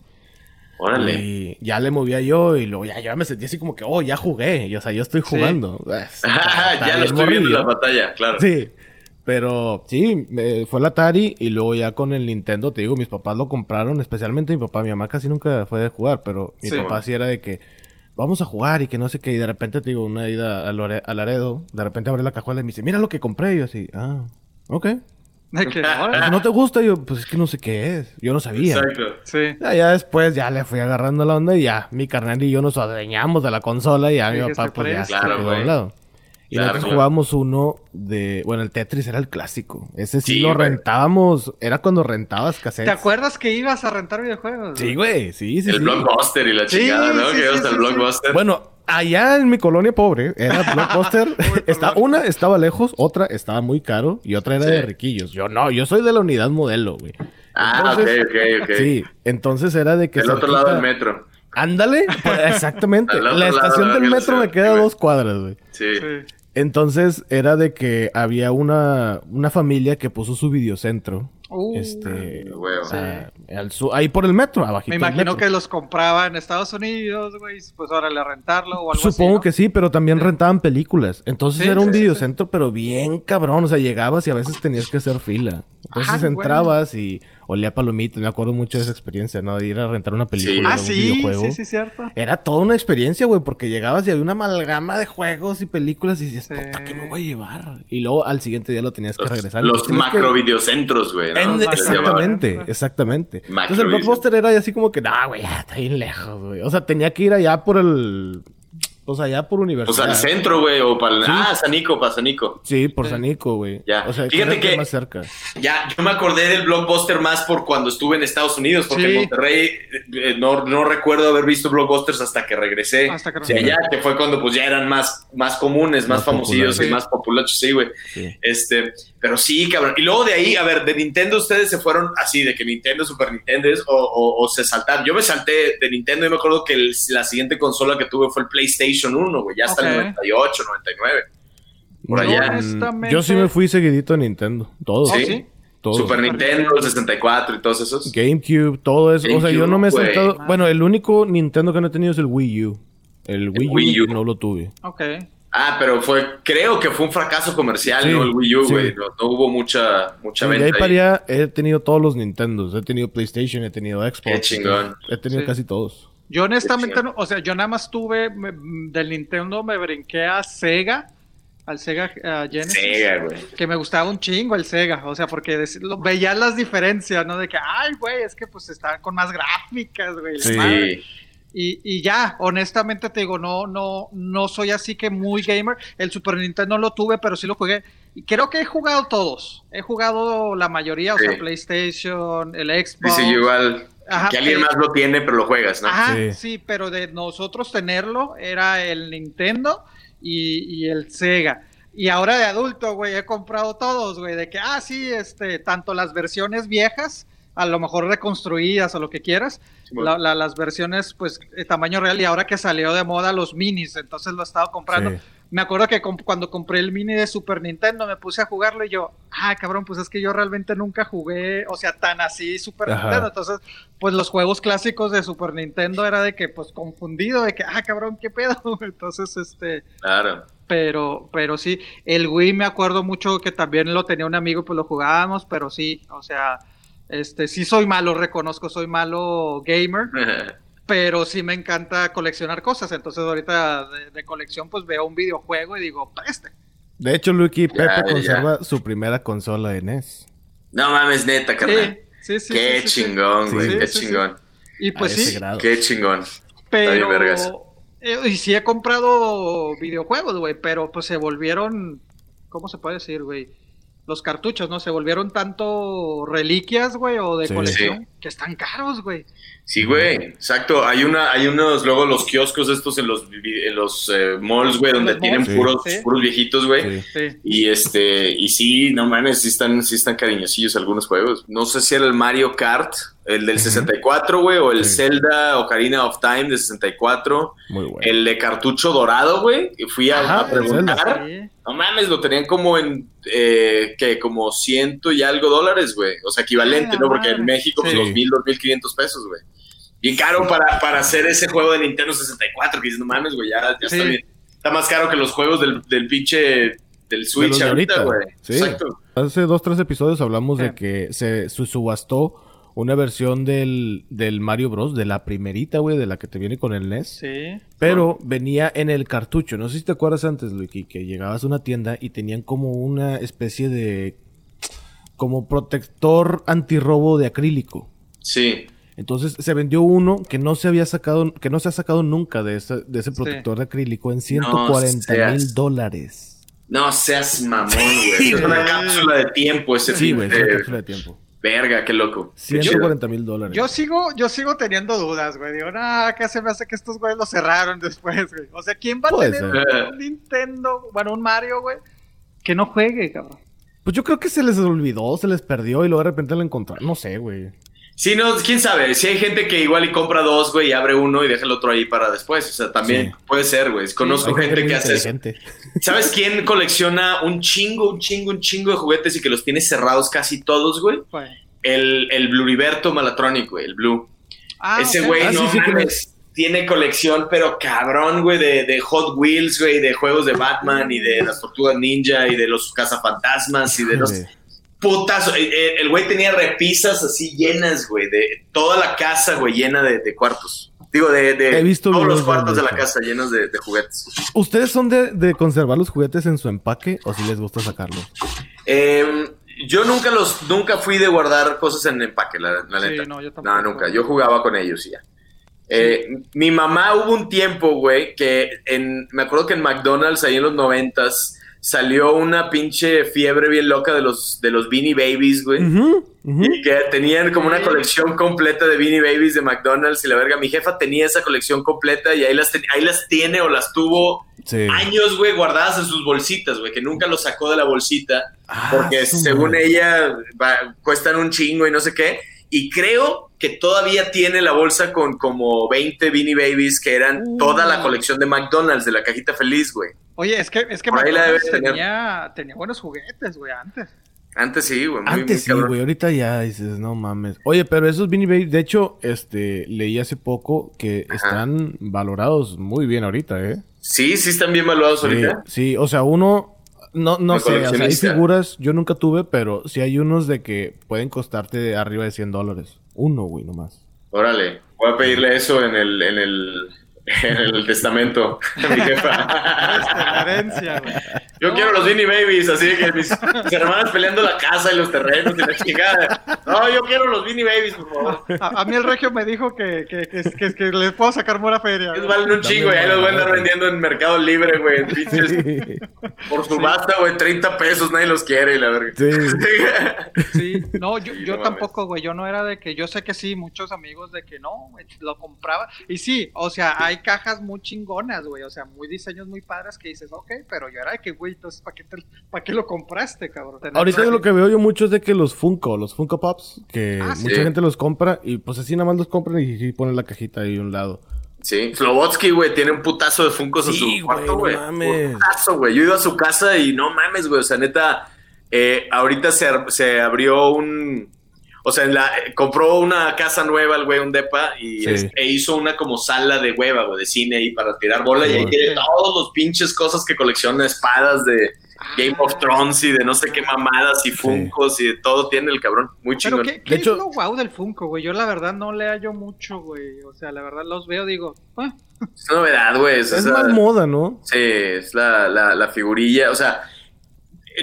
Órale. Y ya le movía yo y luego ya, ya me sentía así como que, oh, ya jugué. Y, o sea, yo estoy jugando. Es- está ya lo estoy viendo en la morrillo. batalla, claro. Sí. Pero sí, me- fue el Atari y luego ya con el Nintendo, te digo, mis papás lo compraron, especialmente mi papá, mi mamá casi nunca fue de jugar, pero mi Sí. papá sí era de que vamos a jugar y que no sé qué, y de repente te digo, una ida a, Lore- a Laredo, de repente abre la cajuela y me dice, mira lo que compré, y yo así, ah, ok. ¿No te gusta? Y yo, pues es que no sé qué es, yo no sabía. Exacto. Sí. Ya, ya después ya le fui agarrando la onda y ya mi carnal y yo nos adueñamos de la consola y ya mi papá pues ya "Presta". se Claro, quedó a un lado. Y Claro, nosotros claro. jugábamos uno de... Bueno, el Tetris era el clásico. Ese sí, Sí, lo güey. rentábamos. Era cuando rentabas cassettes. ¿Te acuerdas que ibas a rentar videojuegos? Sí, güey. Sí, sí, El sí. blockbuster y la Sí, chingada, ¿no? sí, que sí, ibas sí, al sí. blockbuster. Bueno, allá en mi colonia pobre era Blockbuster. Está, una estaba lejos, otra estaba muy caro y otra era Sí. de riquillos. Yo no, yo soy de la unidad modelo, güey. ah, ok, ok, ok. Sí, entonces era de que... Del otro lado del metro. Ándale, pues, exactamente. La estación de del metro me queda a dos cuadras, güey. Sí. Sí. Entonces era de que había una, una familia que puso su videocentro. Uh, este, Huevo. o sea, al su- ahí por el metro, abajito. Me imagino metro. que los compraba en Estados Unidos, güey. Pues ahora le rentarlo o algo Supongo así. que sí, pero también rentaban películas. Entonces Sí, era un sí, sí, videocentro, pero bien cabrón. O sea, llegabas y a veces tenías que hacer fila. Entonces Ah, güey. entrabas y olía palomitas. Me acuerdo mucho de esa experiencia, ¿no? De ir a rentar una película, ¿no? Ah, un sí, videojuego. sí, sí, cierto. Era toda una experiencia, güey, porque llegabas y había una amalgama de juegos y películas y dices, Sí. puta, ¿qué me voy a llevar? Y luego al siguiente día lo tenías que regresar. los que- macro videocentros, güey. ¿no? Exactamente, exactamente. Macro Entonces el blockbuster era así como que, nah, güey, ya está bien lejos, güey. O sea, tenía que ir allá por el. O sea, allá por O universidad. sea, al centro, güey, o para. Sí. Ah, Sanico, para Sanico. Sí, por Sanico, güey. Ya. O sea, Fíjate que- más cerca. Ya, yo me acordé del blockbuster más por cuando estuve en Estados Unidos, porque Sí. en Monterrey eh, no, no recuerdo haber visto blockbusters hasta que regresé. Hasta que de allá, que fue cuando pues ya eran más, más comunes, más, Más famosillos y más populares, sí, güey. Sí. Este, pero sí, cabrón. Y luego de ahí, a ver, de Nintendo ustedes se fueron así, de que Nintendo, Super Nintendo o, o- o se saltaron. Yo me salté de Nintendo y me acuerdo que el- la siguiente consola que tuve fue el PlayStation 1, güey, ya hasta el Ok. 98, 99. Por No, allá. honestamente- Yo sí me fui seguidito a Nintendo. Todos. ¿Oh, Sí. sí? Todos. Super Nintendo, 64 y todos esos. GameCube, todo eso. o sea, yo no me he güey. saltado. Bueno, el único Nintendo que no he tenido es el Wii U. El Wii, Wii U, U. no lo tuve. Ok. Ah, pero fue, creo que fue un fracaso comercial, Sí, ¿no? El Wii U, sí. güey. No, no hubo mucha, mucha Sí, de ahí venta. para ahí. allá he tenido todos los Nintendos. He tenido PlayStation, he tenido Xbox. Qué chingón. He tenido Sí. casi todos. Yo honestamente, no, o sea, yo nada más tuve me- del Nintendo me brinqué a Sega, al Sega ah, Genesis. Sega, güey. Que me gustaba un chingo el Sega, o sea, porque dec- lo- veías las diferencias, ¿no? De que, ay, güey, es que pues está con más gráficas, güey. Sí. Sí. Y, y ya, honestamente te digo, no, no, no soy así que muy gamer. El Super Nintendo no lo tuve, pero sí lo jugué. Y creo que he jugado todos. He jugado la mayoría, o Sí. sea, PlayStation, el Sí, Xbox. sí, yo igual. Ajá, que alguien pero- más lo tiene, pero lo juegas, ¿no? Ajá, Sí. sí. pero de nosotros tenerlo era el Nintendo y, y el Sega. Y ahora de adulto, güey, he comprado todos, güey, de que, ah, sí, este, tanto las versiones viejas, a lo mejor reconstruidas o lo que quieras, Sí, bueno. la- la- las versiones, pues, de tamaño real, y ahora que salió de moda los minis, entonces lo he estado comprando. Sí. Me acuerdo que comp- cuando compré el mini de Super Nintendo me puse a jugarlo y yo, ah, cabrón, pues es que yo realmente nunca jugué, o sea, tan así Super Ajá. Nintendo. Entonces, pues los juegos clásicos de Super Nintendo era de que, pues confundido, de que, ah, cabrón, qué pedo. Entonces, este, Claro. pero, pero sí, el Wii me acuerdo mucho que también lo tenía un amigo, pues lo jugábamos, pero sí, o sea, este, sí soy malo, reconozco, soy malo gamer, pero sí me encanta coleccionar cosas. Entonces, ahorita de, de colección, pues veo un videojuego y digo, este. De hecho, Lucky Pepe Ya, ya. conserva su primera consola de NES. no mames, neta, carnal. Sí, sí, sí. Qué sí, chingón, güey. Sí, qué sí, sí. chingón. Y pues sí, grado. Qué chingón. pero. vergas. eh, y sí he comprado videojuegos, güey, pero pues se volvieron. ¿Cómo se puede decir, güey? Los cartuchos, ¿no? Se volvieron tanto reliquias, güey, o de Sí. colección, que están caros, güey. Sí, güey, exacto. Hay una, hay unos, luego los kioscos estos en los, en los eh, malls, güey, donde tienen malls, puros, Sí. puros viejitos, güey. Sí. Sí. Y este, y sí, no mames, sí están, sí están cariñosillos algunos juegos. No sé si era el Mario Kart, el del Ujú. 64, güey, o el Sí. Zelda Ocarina of Time de 64, Muy bueno. el de cartucho dorado, güey. Y fui a, Ajá, a preguntar. Sí. No mames, lo tenían como en, eh, que como ciento y algo dólares, güey. O sea, equivalente, Ay, la ¿no? Porque en México, pues Sí. los mil, dos mil quinientos pesos, güey. Bien caro para, para hacer ese juego de Nintendo 64, que dices, no mames, güey, ya, ya Sí. está bien. Está más caro que los juegos del, del pinche, del Switch de ahorita, güey. Sí. Exacto. Hace dos, tres episodios hablamos Sí. de que se su- subastó una versión del, del Mario Bros. De la primerita, güey, de la que te viene con el NES. Sí. Pero venía en el cartucho. No sé si te acuerdas antes, Luiki, que llegabas a una tienda y tenían como una especie de... Como protector antirrobo de acrílico. Sí. Entonces se vendió uno que no se había sacado, que no se ha sacado nunca de ese, de ese Sí. protector de acrílico en 140 mil dólares. No seas mamón, güey. es una cápsula de tiempo ese Sí, güey, es una cápsula de tiempo. Verga, qué loco. Qué chido. 140 mil dólares. Yo sigo, yo sigo teniendo dudas, güey. Digo, nah, ¿qué se me hace que estos güeyes lo cerraron después, güey? O sea, ¿quién va a tener ser. un Nintendo, bueno, un Mario, güey, que no juegue, cabrón? Pues yo creo que se les olvidó, se les perdió y luego de repente lo encontraron. No sé, güey. Sí, no, quién sabe. Si hay gente que igual y compra dos, güey, y abre uno y deja el otro ahí para después. O sea, también Sí. puede ser, güey. Conozco gente que hace eso. ¿Sabes quién colecciona un chingo, un chingo, un chingo de juguetes y que los tiene cerrados casi todos, güey? El, el Bluriberto Malatronic, güey, el Blue. Ah, Ese ok. güey, Ah, no sí, sí, que mames, tiene colección, pero cabrón, güey, de, de Hot Wheels, güey, de juegos de Batman y de las Tortugas Ninja y de los cazafantasmas y de los Sí. putazos. Eh, eh, El güey tenía repisas así llenas, güey, de toda la casa, güey, llena de, de cuartos. Digo, de, de He visto todos los cuartos de de la casa llenos de, de juguetes. ¿Ustedes son de, de conservar los juguetes en su empaque o si les gusta sacarlos? Eh, yo nunca los, nunca fui de guardar cosas en empaque, la, la Sí, neta. no, yo tampoco. No, nunca. Yo jugaba con ellos y ya. Eh, Mi mamá hubo un tiempo, güey, que en, me acuerdo que en McDonald's ahí en los noventas salió una pinche fiebre bien loca de los, de los Beanie Babies, güey. Y que tenían como una colección completa de Beanie Babies de McDonald's y la verga. Mi jefa tenía esa colección completa y ahí las, ten- ahí las tiene o las tuvo Sí. años, güey, guardadas en sus bolsitas, güey, que nunca los sacó de la bolsita Ah, porque según ella va- cuestan un chingo y no sé qué. Y creo que todavía tiene la bolsa con como 20 Beanie Babies que eran Uh. toda la colección de McDonald's, de la cajita feliz, güey. Oye, es que, es que McDonald's tenía, tenía buenos juguetes, güey, antes. Antes sí, güey. muy- muy Antes sí, güey. Ahorita ya dices, no mames. Oye, pero esos Beanie Babies, de hecho, este, leí hace poco que Ajá. están valorados muy bien ahorita, ¿eh? Sí, sí están bien valuados Sí, ahorita. sí, o sea, uno, no, no sé, o sea, hay figuras, yo nunca tuve, pero sí hay unos de que pueden costarte arriba de 100 dólares. Uno, güey, nomás. Órale, voy a pedirle eso en el, en el, el testamento a mi jefa. la herencia, güey. Yo quiero los Beanie Babies, así que mis, mis hermanas peleando la casa y los terrenos y la chingada. No, yo quiero los Beanie Babies, por favor. A, a mí el regio me dijo que, que, que, que, que les puedo sacar buena feria. Es güey. valen un chingo y ahí los voy a andar vendiendo en Mercado Libre, güey. en Sí. Por subasta, güey, 30 pesos, nadie los quiere la verga. Sí. Sí, no, yo, yo No tampoco, güey. Yo no era de que. Yo sé que sí, muchos amigos de que no, güey, lo compraba. Y sí, o sea, hay cajas muy chingonas, güey. O sea, muy diseños muy padres que dices, ok, pero yo era de que, güey, entonces, ¿para qué, te- ¿para qué lo compraste, cabrón? Tener Ahorita traje- lo que veo yo mucho es de que los Funko, los Funko Pops, que Ah, sí. mucha gente los compra y pues así nada más los compran y, y ponen la cajita ahí a un lado. Sí, Slobotsky, güey, tiene un putazo de Funkos en Sí, su cuarto, güey, no mames. Putazo, güey. Yo he ido a su casa y no mames, güey. O sea, neta, eh, ahorita se, se abrió un. O sea, en la, eh, compró una casa nueva el güey, un depa, y Sí. este, e hizo una como sala de hueva, güey, de cine ahí para tirar bola. y ahí tiene todos los pinches cosas que colecciona, espadas de Game of Thrones y de no sé qué mamadas y Funkos y de todo tiene el cabrón. Muy Pero chingón. ¿qué, qué De hecho- es lo guau del Funko, güey? Yo la verdad no le hallo mucho, güey. O sea, la verdad los veo, digo, ah, Es novedad, güey. Es, Es más moda, ¿no? Sí, es la, la, la figurilla, o sea,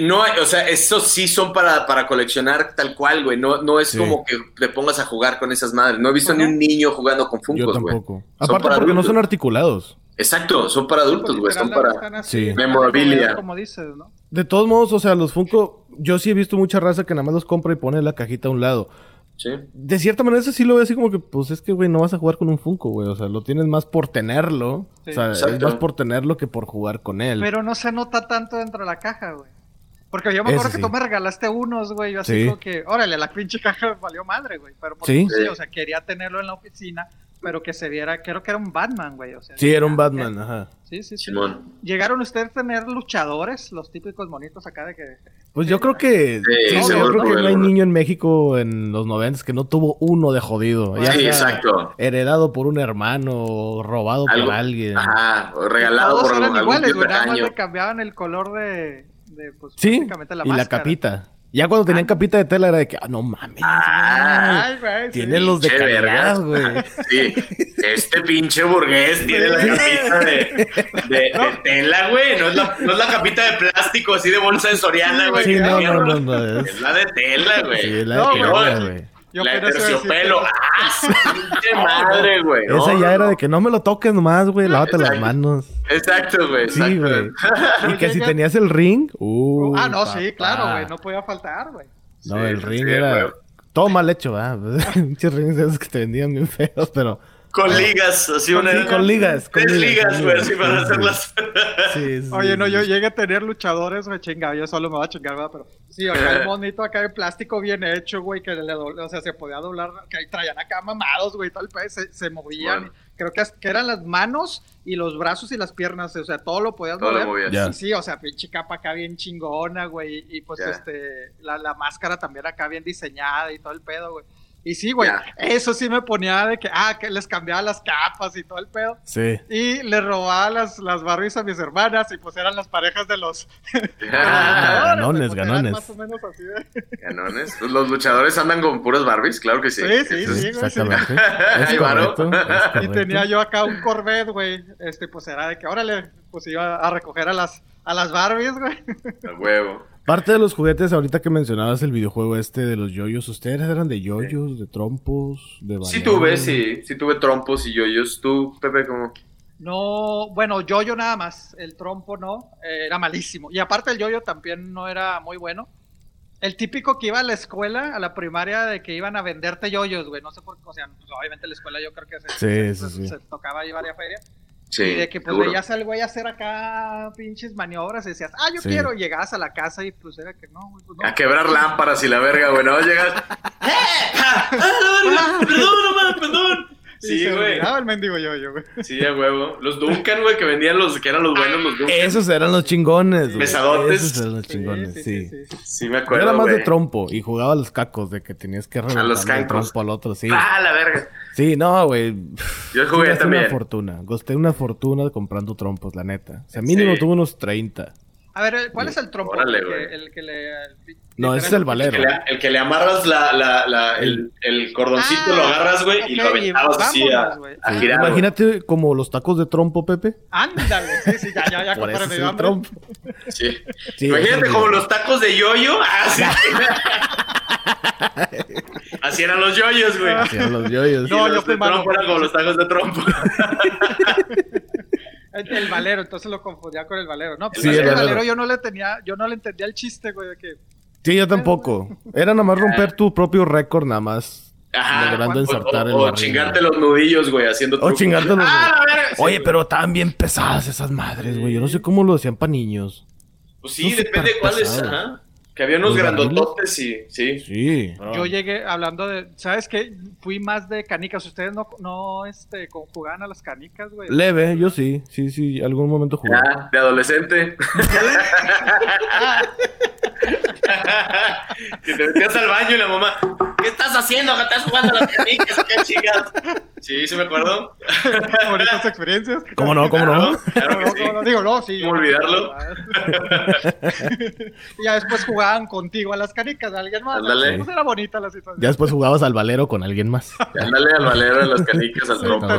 no, hay- o sea, esos sí son para, para coleccionar tal cual, güey, no, no es Sí. como que te pongas a jugar con esas madres, no he visto ni un niño jugando con Funkos, güey. Aparte porque no son articulados. Exacto, son para adultos, güey, son para... Sí. Memorabilia. como- Como dices, ¿no? De todos modos, o sea, los Funko, yo sí he visto mucha raza que nada más los compra y pone la cajita a un lado. Sí. De cierta manera, eso sí lo veo así como que, pues es que, güey, no vas a jugar con un Funko, güey. O sea, lo tienes más por tenerlo. Sí. o sea, es más por tenerlo que por jugar con él. Pero no se nota tanto dentro de la caja, güey. Porque yo me Ese acuerdo que sí. tú me regalaste unos, güey. Yo así Sí. como que, órale, la pinche caja valió madre, güey. Pero porque, Sí. o sea, quería tenerlo en la oficina, pero que se viera, creo que era un Batman, güey. O sea, Sí, era un Batman, ajá. Sí, sí, sí. Simón. ¿Llegaron ustedes a tener luchadores, los típicos monitos acá de que... Pues yo creo que. Sí, sí, seguro yo creo que no hay niño en México en los 90 que no tuvo uno de jodido. Ya Sí, sea exacto. Heredado por un hermano, robado Algo- por alguien. Ajá, o regalado Todos por eran algún iguales, tío güey. Nada más le cambiaban el color de, de pues, Sí, básicamente la y la capita. Ya cuando tenían capita de tela era de que, ah, no mames. Ah, sí. Tiene los de calidad, vergas. güey. Sí, este pinche burgués tiene la capita de, de, de tela, güey. No es, la, no es la capita de plástico así de bolsa de Soriana, güey. Sí, no, no, no, no. Es Es, la de tela, güey. sí, es la No, de tela, güey. Yo La de terciopelo. ¡Ah, pinche madre, güey! No, Esa ya no, era de que no me lo toques nomás, güey. Lávate las manos. Exacto, güey. Sí, güey. Y que si tenías el ring. Uh, ah, no, sí, claro, güey. No podía faltar, güey. No, Sí, el ring sí, era todo mal hecho, ¿verdad? Pinches rings esos que te vendían bien feos, pero Con ligas, así una. Sí, con ligas, con Tres ligas, con güey, así para hacerlas. sí, sí, Oye, no, yo llegué a tener luchadores, güey, chinga, yo solo me voy a chingar, ¿verdad? Pero sí, acá el monito acá de plástico bien hecho, güey, que le doble, o sea, se podía doblar, que ahí traían acá mamados, güey, tal vez se, se movían. Bueno. Creo que, que eran las manos y los brazos y las piernas, o sea, todo lo podías Todo lo mover. movías. Ya. Sí, sí, o sea, pinche capa acá bien chingona, güey, y pues este, la, la máscara también acá bien diseñada y todo el pedo, güey. Y sí, güey, eso sí me ponía de que, ah, que les cambiaba las capas y todo el pedo. Sí. Y le robaba las, las Barbies a mis hermanas y pues eran las parejas de los... Ah, ganones, pues, ganones. Más o menos así de... Canones. Pues los luchadores andan con puras Barbies, claro que sí. Sí, sí, sí, Exactamente. Ay, Es varo. correcto. es Y tenía yo acá un Corvette, güey. Este, pues era de que, órale, pues iba a recoger a las, a las Barbies, güey. A huevo. Parte de los juguetes, ahorita que mencionabas el videojuego este de los yoyos, ¿ustedes eran de yoyos, de trompos, de Sí tuve, sí. Sí tuve trompos y yoyos. Tú, Pepe, ¿cómo? No, bueno, yo-yo nada más. El trompo no, eh, era malísimo. Y aparte el yo-yo también no era muy bueno. El típico que iba a la escuela, a la primaria, de que iban a venderte yoyos, güey. No sé por qué, o sea, pues, obviamente la escuela yo creo que se, Sí, se- sí, sí. se tocaba llevar a feria. Sí. y de que pues veías al güey hacer acá pinches maniobras y decías, ah, yo Sí. quiero. Y llegabas a la casa y pues era que no, güey, pues no. A quebrar lámparas y la verga, güey. No llegas. ¡Eh! ¡Ah! ¡Ah, la verga! ¡Perdón, mamá! ¡Perdón! Sí, güey. olvidaba el mendigo yo-yo, güey. Sí, a huevo. Los Duncan, güey, que vendían los que eran los buenos, los Duncan. Esos eran los chingones, güey. Pesadotes. Esos eran los chingones, sí. sí, sí. Sí, me Yo acuerdo. era más de trompo y jugaba a los cacos de que tenías que reventar los cancos. trompo al otro, sí. ¡Ah, la verga! Sí, no, güey. Yo Sí, jugué gasté también. una fortuna. Gasté una fortuna comprando trompos, la neta. O sea, mínimo Sí. tuve unos 30. A ver, ¿cuál es el trompo? Órale, el, que, güey. el que le... No, ese es el El valero. que, le, el que le amarras la, la, la, el, el cordoncito, Ah, lo agarras, güey, y lo aventabas así a, a girar. güey. Imagínate como los tacos de trompo, Pepe. Ándale, sí, sí, ya, ya, ya, Por eso es el trompo. Sí. Sí, Imagínate como los tacos de yoyo. Así, así eran los yoyos, güey. Sí, eran los yoyos. No, yo fui malo. trompo eran como los tacos de trompo. El, el valero, entonces lo confundía con el valero. No, pues Sí, el valero. valero yo no le tenía, yo no le entendía el chiste, güey, de que... Sí, yo tampoco. Era nada más romper tu propio récord, nada más. Ajá. Logrando O- ensartar o, el o barril. chingarte los nudillos, güey, haciendo O trucos. chingarte los... Ah, sí, Oye, güey. pero estaban bien pesadas esas madres, güey. Yo no sé cómo lo hacían para niños. Pues sí, depende de cuáles. Ajá. Que había unos grandototes y. Sí. Sí. Yo llegué hablando de, ¿sabes qué? Fui más de canicas. Ustedes no, no, este, a las canicas, güey. Leve, yo sí. Sí, sí. Algún momento jugué. Ya, de adolescente. que te metías al baño y la mamá, ¿qué estás haciendo? ¿Que estás jugando a las canicas? ¿Qué chingados? Sí, sí me acuerdo. Bonitas experiencias. ¿Cómo no? ¿Cómo no? Claro que No, sí. no, no, digo, no, sí. ¿Cómo olvidarlo? y ya después jugaban contigo a las canicas de alguien más. Ándale. Pues era bonita la situación. Ya después jugabas al valero con alguien más. Ándale al valero de las canicas, al trompo.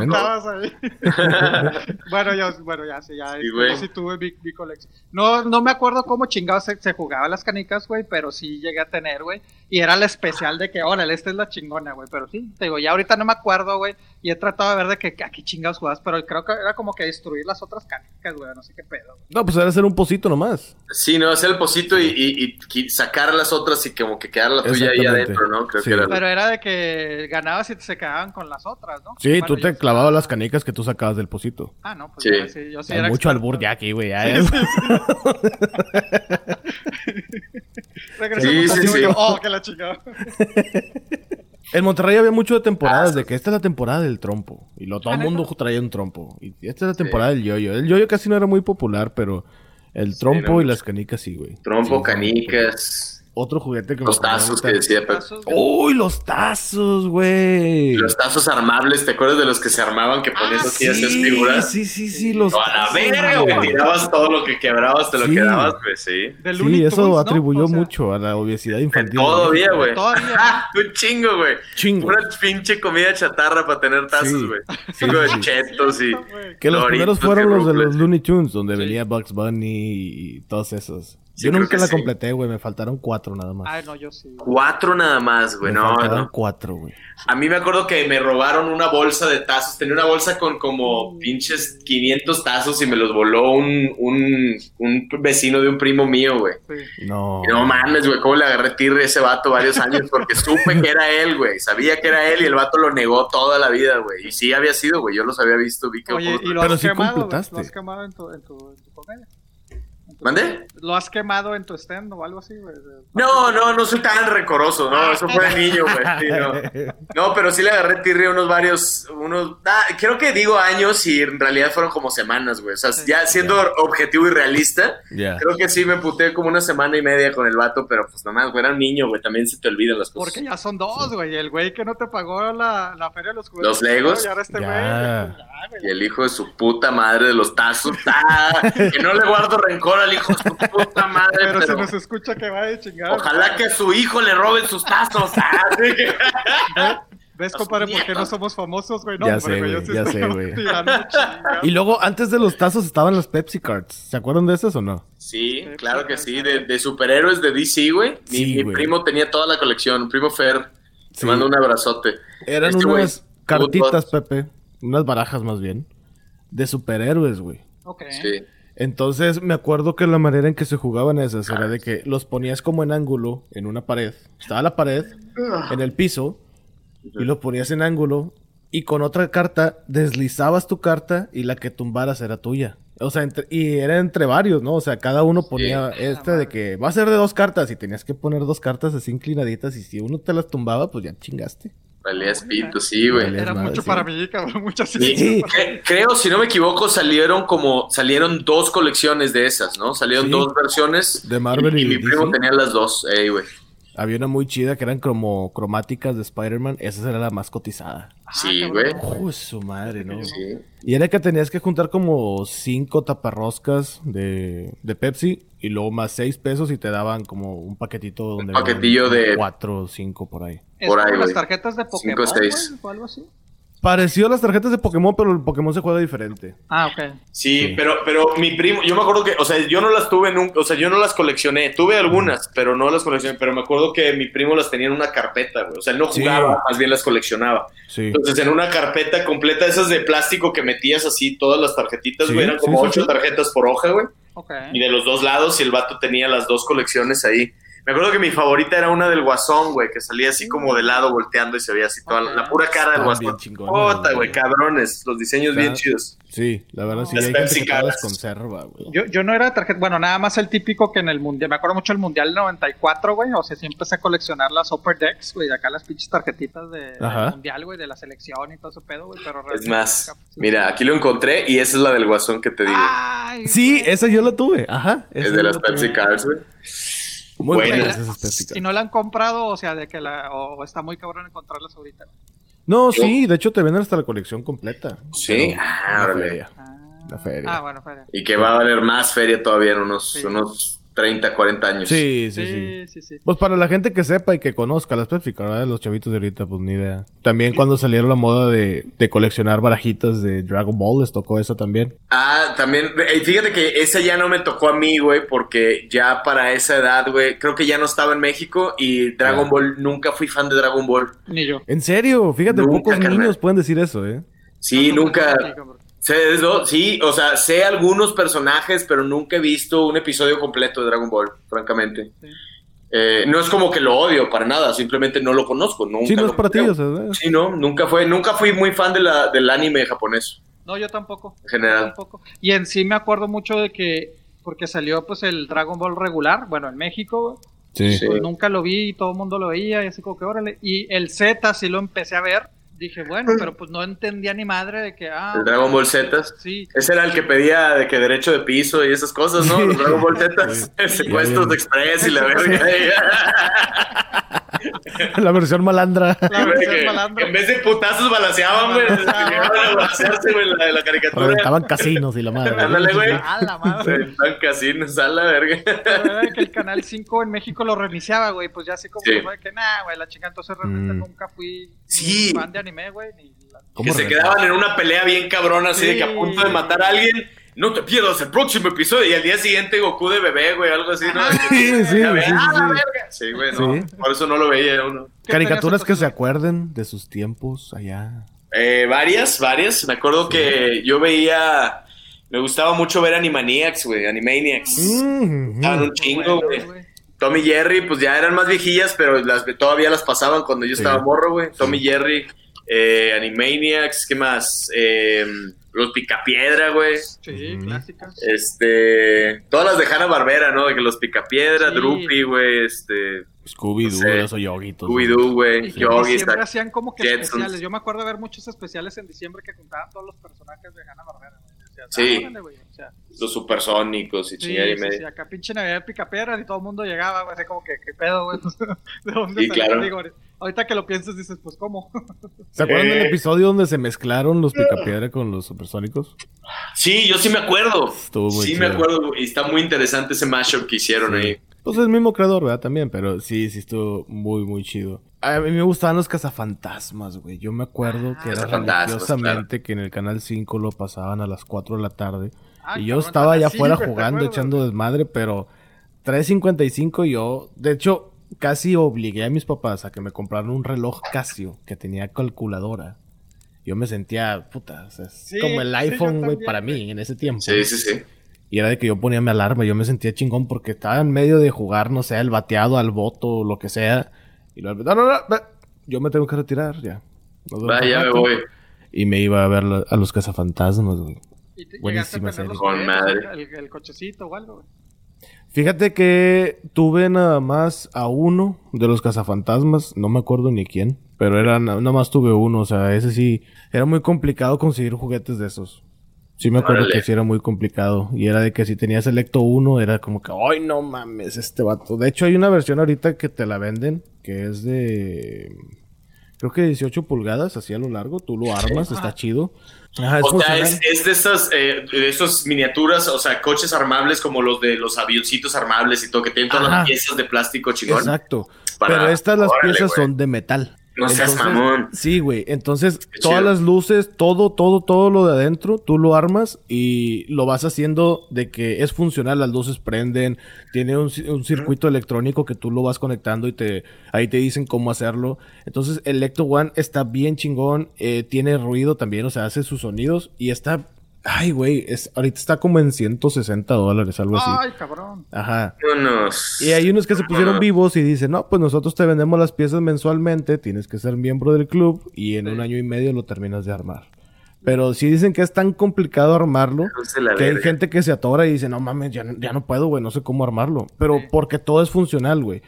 Bueno, yo, bueno, ya, sí, ya. Sí, güey. yo sí tuve mi, mi colección. No, no me acuerdo cómo chingados se, se jugaba las canicas, güey, pero sí llegué a tener, güey. Y era la especial de que, órale, esta es la chingona, güey. Pero sí, te digo, ya ahorita no me acuerdo, güey. Y he tratado de ver de que, a qué chingados jugabas, pero creo que era como que destruir las otras canicas, güey. No sé qué pedo. No, pues era hacer un pocito nomás. Sí, no, hacer el pocito y, y- y sacar las otras y como que quedar la tuya ahí adentro, ¿no? Creo Sí. que era. Pero era de que ganabas y se quedaban con las otras, ¿no? Sí, Bueno, tú te clavabas las canicas que tú sacabas del pocito. Ah, no, pues Sí. yo sí, yo sí Hay era mucho experto. albur ya aquí, güey. ya es- Regresamos Sí, sí, yo, sí. Oh, que la chingada. En Monterrey había mucho de temporadas Ah, de que esta es la temporada del trompo. Y lo, todo ¿Ah, el mundo traía un trompo. Y esta es la temporada del yoyo. El yoyo casi no era muy popular, pero el trompo no, y las canicas sí, güey. Trompo, Sí, canicas, Otro juguete que me los tazos que decía. ¡Uy, los tazos, güey! Los tazos armables, ¿te acuerdas de los que se armaban que ponías Ah, así, hacías sí, figuras? sí, sí, sí, los No, a la verga, güey. güey. Tirabas todo lo que quebrabas, te lo Sí. quedabas, pues sí. Sí, Looney eso Tunes, ¿no? atribuyó O sea, mucho a la obesidad infantil. Todavía, güey. Todavía. Un chingo, güey. Chingo. Una pinche comida chatarra para tener tazos, güey. Sí, Chingo de sí. chetos y. güey. Que los primeros fueron los de los Looney Tunes, donde venía Bugs Bunny y todos esos. Sí, yo nunca la sí. completé, güey. Me faltaron cuatro nada más. Ay, no, yo sí. Cuatro nada más, güey. me No, faltaron no. cuatro, güey. A mí me acuerdo que me robaron una bolsa de tazos. Tenía una bolsa con como pinches 500 tazos y me los voló un, un, un vecino de un primo mío, güey. Sí. No. Y No mames, güey, cómo le agarré tirre a ese vato varios años porque supe que era él, güey. Sabía que era él y el vato lo negó toda la vida, güey. Y sí había sido, güey. Yo los había visto, vi que... Oye, ¿y lo Pero has sí quemado? completaste. ¿Lo has quemado en tu, en tu, en tu? ¿Mande? ¿Lo has quemado en tu stand o algo así, güey? No, no, no soy tan recoroso, no, eso fue de niño, güey. sí, no. No, pero sí le agarré tirre unos varios, unos, ah, creo que digo años y en realidad fueron como semanas, güey. O sea, ya siendo objetivo y realista, creo que sí me puté como una semana y media con el vato, pero pues nomás, güey, era un niño, güey, también se te olvidan las cosas. Porque ya son dos, güey. El güey que no te pagó la, la feria de los juguetes. ¿Los Legos? Y ahora este güey. Y el hijo de su puta madre de los tazos, ah, que no le guardo rencor al hijo de su puta madre, Pero, pero, si nos escucha que va de chingada. ojalá que a su hijo le roben sus tazos. ah, que- ¿Ves, compadre, por qué no somos famosos, güey? No, Ya hombre, sé, güey, yo güey, sí ya sé, güey. Y luego, antes de los tazos estaban las Pepsi Cards. ¿Se acuerdan de esas o no? Sí, claro que sí, de, de superhéroes de DC, güey. Mi, Sí, mi güey. primo tenía toda la colección, mi primo Fer. Te Sí. mando un abrazote. Eran Este güey, unas cartitas, Pepe. Unas barajas más bien. De superhéroes, güey. Ok. Sí. Entonces me acuerdo que la manera en que se jugaban esas era de que los ponías como en ángulo en una pared. Estaba la pared en el piso y lo ponías en ángulo y con otra carta deslizabas tu carta y la que tumbaras era tuya. O sea, entre- y era entre varios, ¿no? O sea, cada uno ponía este de que va a ser de dos cartas y tenías que poner dos cartas así inclinaditas y si uno te las tumbaba, pues ya chingaste. Valías pito, sí, güey. Era mucho sí. para mí, cabrón. Mucho así. Sí, cre- creo, si no me equivoco, salieron como, salieron dos colecciones de esas, ¿no? Salieron Sí. dos versiones. De Marvel y mi DC. primo tenía las dos, ey, güey. Había una muy chida que eran como cromáticas de Spider-Man. Esa era la más cotizada. Sí, Ah, cabrón. güey. Uy, su madre, ¿no? Sí. Y era que tenías que juntar como cinco taparroscas de, de Pepsi y luego más seis pesos y te daban como un paquetito donde Un paquetillo de- cuatro o cinco por ahí. Por ahí, las tarjetas de Cinco, Pokémon, o algo así. Pareció a las tarjetas de Pokémon, pero el Pokémon se juega diferente. Ah, ok. Sí, Sí. pero, pero mi primo, yo me acuerdo que, o sea, yo no las tuve nunca, o sea, yo no las coleccioné, tuve algunas, pero no las coleccioné, pero me acuerdo que mi primo las tenía en una carpeta, güey, o sea, él no Sí. jugaba, más bien las coleccionaba. Sí. Entonces, en una carpeta completa, esas de plástico que metías así, todas las tarjetitas, güey, eran como sí, ocho sí. tarjetas por hoja, güey, Ok. y de los dos lados, y el vato tenía las dos colecciones ahí. Me acuerdo que mi favorita era una del Guasón, güey, que salía así como de lado volteando y se veía así toda la, pura cara del Guasón. Puta, güey, cabrones, los diseños bien chidos. Sí, la verdad sí. Las hay gente Pepsi que las conserva, güey. Yo, yo no era tarjeta, bueno, nada más el típico que en el mundial, me acuerdo mucho del mundial 94, güey, o sea, siempre empecé a coleccionar las Upper Decks, güey, acá las pinches tarjetitas de, del mundial, güey, de la selección y todo ese pedo, güey, pero Es más, nunca- mira, aquí lo encontré y esa es la del Guasón que te digo. Ay, Sí, güey. esa yo la tuve. Ajá. es de las. Pepsi Cards, güey. Muy Buena. buenas esas Y Cards. no la han comprado, o sea, de que la, o está muy cabrón encontrarlas ahorita. No, sí, de hecho te venden hasta la colección completa. Sí, ah, la feria. Ah, La feria. Ah, bueno, feria. Y que va a valer más feria todavía en unos, Sí. unos 30, 40 años. Sí, sí, sí. Sí, sí, sí. Pues para la gente que sepa y que conozca las Pepsi, ¿verdad? Los chavitos de ahorita, pues ni idea. También cuando salieron la moda de, de coleccionar barajitas de Dragon Ball, les tocó eso también. Ah, también, eh, fíjate que esa ya no me tocó a mí, güey, porque ya para esa edad, güey, creo que ya no estaba en México y Dragon Ah. Ball, nunca fui fan de Dragon Ball. Ni yo. En serio, fíjate, Nunca, pocos carnal. niños pueden decir eso, ¿eh? Sí, No, no, nunca, no, no, sí, o sea, sé algunos personajes, pero nunca he visto un episodio completo de Dragon Ball, francamente. Sí. Eh, no es como que lo odio para nada, simplemente no lo conozco. Nunca Sí, no es para ti, veo. o sea. Sí, no, nunca fue, nunca fui muy fan de la, del anime japonés, No, yo tampoco. en general. Tampoco. Y en sí me acuerdo mucho de que, porque salió pues el Dragon Ball regular, bueno, en México, Sí. Sí. pues nunca lo vi y todo el mundo lo veía y así como que órale. Y el Z sí lo empecé a ver, dije, bueno, pero pues no entendía ni madre de que, ah, El Dragon Ball Z. sí. Ese era el que pedía de que derecho de piso y esas cosas, ¿no? Los Dragon Ball Z, Sí. secuestros de express y la verga. La versión malandra. La versión que malandra. en vez de putazos balanceaban, güey. a balancearse, güey, la de la caricatura. Reventaban casinos y la madre. Ándale, güey. Ah, la madre. Están casinos, a la verga. Pero era que el canal 5 en México lo reiniciaba, güey. Pues ya así como Sí. que fue que, nah, güey, la chica. Entonces realmente Mm. nunca fui Sí. fan de anime, güey. Ni la- ¿Cómo Que se quedaban en una pelea bien cabrona, así de que a Sí. punto de matar a alguien no te pierdas el próximo episodio. Y al día siguiente Goku de bebé, güey, algo así, ¿no? Sí, sí, A ver, sí, ah, sí. la verga. Sí, güey, no. Sí. Por eso no lo veía uno. ¿Qué Caricaturas que se acuerden de sus tiempos allá. Eh, varias, varias. Me acuerdo que yo veía. Me gustaba mucho ver Animaniacs, güey. Animaniacs. Mm, Estaban un chingo, Bueno, güey. Tommy y Jerry, pues ya eran más viejillas, pero las, todavía las pasaban cuando yo Sí. estaba morro, güey. Tommy Sí. Jerry, eh, Animaniacs, ¿qué más? Eh, los Picapiedra, güey. Sí, clásicas. Este, todas las de Hanna Barbera, ¿no? De que los Picapiedra, Sí. Droopy, güey, este, Scooby-Doo, No sé. esos yoguitos. Scooby-Doo, güey, Yogi, está- hacían como que Jetsons. especiales. Yo me acuerdo de ver muchos especiales en diciembre que juntaban todos los personajes de Hanna Barbera. Sí. O sea, los supersónicos y sí, chingada y sí, media. sí, acá pinche Navidad de Picapiedra y todo el mundo llegaba, güey, así como que, ¿qué pedo, güey? ¿De dónde Sí, claro. Digo, ahorita que lo piensas dices, pues, ¿cómo? ¿Se acuerdan Eh. del episodio donde se mezclaron los picapiedra con los supersónicos? Sí, yo sí me acuerdo. Estuvo muy sí me acuerdo, y está muy interesante ese mashup que hicieron Sí. ahí. Pues el mismo creador, ¿verdad? También, pero sí, sí estuvo muy, muy chido. A mí me gustaban los cazafantasmas, güey. Yo me acuerdo que era Cazafantasmas, religiosamente que en el Canal 5 lo pasaban a las 4 de la tarde. Ay, y yo cabrón, estaba allá afuera güey, ¿te jugando, echando desmadre, pero 3.55 yo, de hecho, casi obligué a mis papás a que me compraran un reloj Casio que tenía calculadora. Yo me sentía, puta, o sea, Sí, como el iPhone, güey, para mí en ese tiempo. Sí, sí, sí. Y era de que yo ponía mi alarma, yo me sentía chingón porque estaba en medio de jugar, no sé, el bateado, al voto, lo que sea. Y luego, no, no, no, ve, yo me tengo que retirar ya. Vaya, al me voy. Y me iba a ver a los cazafantasmas, güey. Y te- Buenísima llegaste a tener los serie. Con madre. El, el cochecito o algo, güey. Fíjate que tuve nada más a uno de los cazafantasmas, no me acuerdo ni quién, pero era na- nada más tuve uno, o sea, ese sí, era muy complicado conseguir juguetes de esos. Sí me acuerdo Órale. que sí era muy complicado. Y era de que si tenías Selecto uno, era como que, ¡ay, no mames, este vato! De hecho, hay una versión ahorita que te la venden, que es de... Creo que 18 pulgadas, así a lo largo. Tú lo armas, está chido. Ajá, es O sea, es, es de estas eh, de esas miniaturas, o sea, coches armables como los de los avioncitos armables y todo, que tienen todas Ajá. las piezas de plástico chingón. Exacto. Para- Pero estas las Órale, piezas güey. son de metal. No seas mamón. Sí, güey. Entonces, Qué todas chido. las luces, todo, todo, todo lo de adentro, tú lo armas y lo vas haciendo de que es funcional. Las luces prenden, tiene un, ci- un circuito electrónico que tú lo vas conectando y te ahí te dicen cómo hacerlo. Entonces, el Lecto One está bien chingón, eh, tiene ruido también, o sea, hace sus sonidos y está. Ay, güey, es, ahorita está como en 160 dólares, algo así. Ay, cabrón. Ajá. Y hay unos que se pusieron vivos y dicen, no, pues nosotros te vendemos las piezas mensualmente, tienes que ser miembro del club y en un año y medio lo terminas de armar. Pero si dicen que es tan complicado armarlo, que hay gente que se atora y dice, no mames, ya, no- ya no puedo, güey, no sé cómo armarlo. Pero Sí. porque todo es funcional, güey.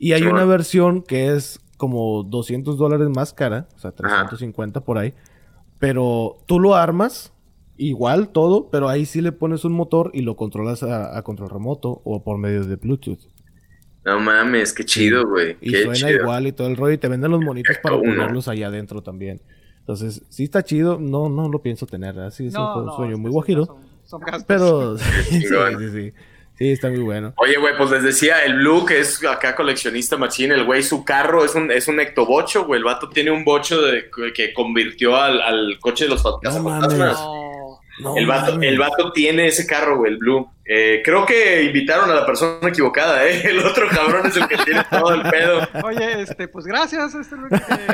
Y hay Sí, una bueno. versión que es como 200 dólares más cara, o sea, 350 por ahí. Pero tú lo armas, igual todo, pero ahí sí le pones un motor y lo controlas a, a control remoto o por medio de Bluetooth. No mames, qué chido, güey. Y Qué suena chido. igual y todo el rollo. Y te venden los monitos para Uno. ponerlos allá adentro también. Entonces, sí está chido. No, no lo pienso tener. Así es No, un no, sueño muy guajiro. Son, son gastos. Pero sí, sí, sí, sí. Sí, está muy bueno. Oye, güey, pues les decía, el Blue, que es acá coleccionista machín, el güey, su carro es un, es un ectobocho, güey. El vato tiene un bocho de, que convirtió al, al coche de los No fantasmas. mames. No. No, el, vato, el vato tiene ese carro, güey, el Blue. Eh, creo que invitaron a la persona equivocada, ¿eh? El otro cabrón es el que tiene todo el pedo. Oye, este, pues gracias, este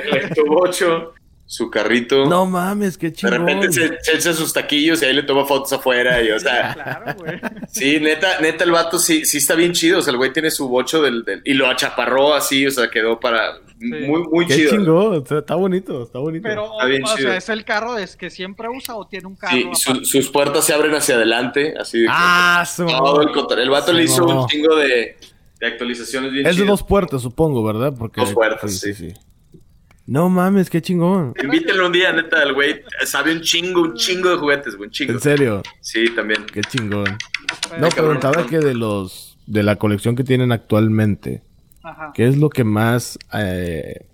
El ectobocho, su carrito. No mames, qué de chingón. repente se, se echa sus taquillos y ahí le toma fotos afuera. Y, o sea, Claro, güey. Sí, neta, neta, el vato sí, sí está bien chido. O sea, el güey tiene su bocho del, del- y lo achaparró así, o sea, quedó para. Muy, muy Qué chido. chingón. Está, bonito, está bonito. Pero, Está bien o chido. sea, ¿es el carro es que siempre usa o tiene un carro? Sí, su- sus puertas se abren hacia adelante, así de que ah, su... todo el El vato le Sí, hizo un chingo de, de actualizaciones bien Es de dos puertas, supongo, ¿verdad? Porque Dos puertas, sí. No mames, qué chingón. Invítenlo un día, neta, el güey sabe un chingo, un chingo de juguetes, güey, un chingo. En serio, Sí, también. qué chingón. No, preguntaba que de los de la colección que tienen actualmente, Ajá. ¿qué es lo que más eh,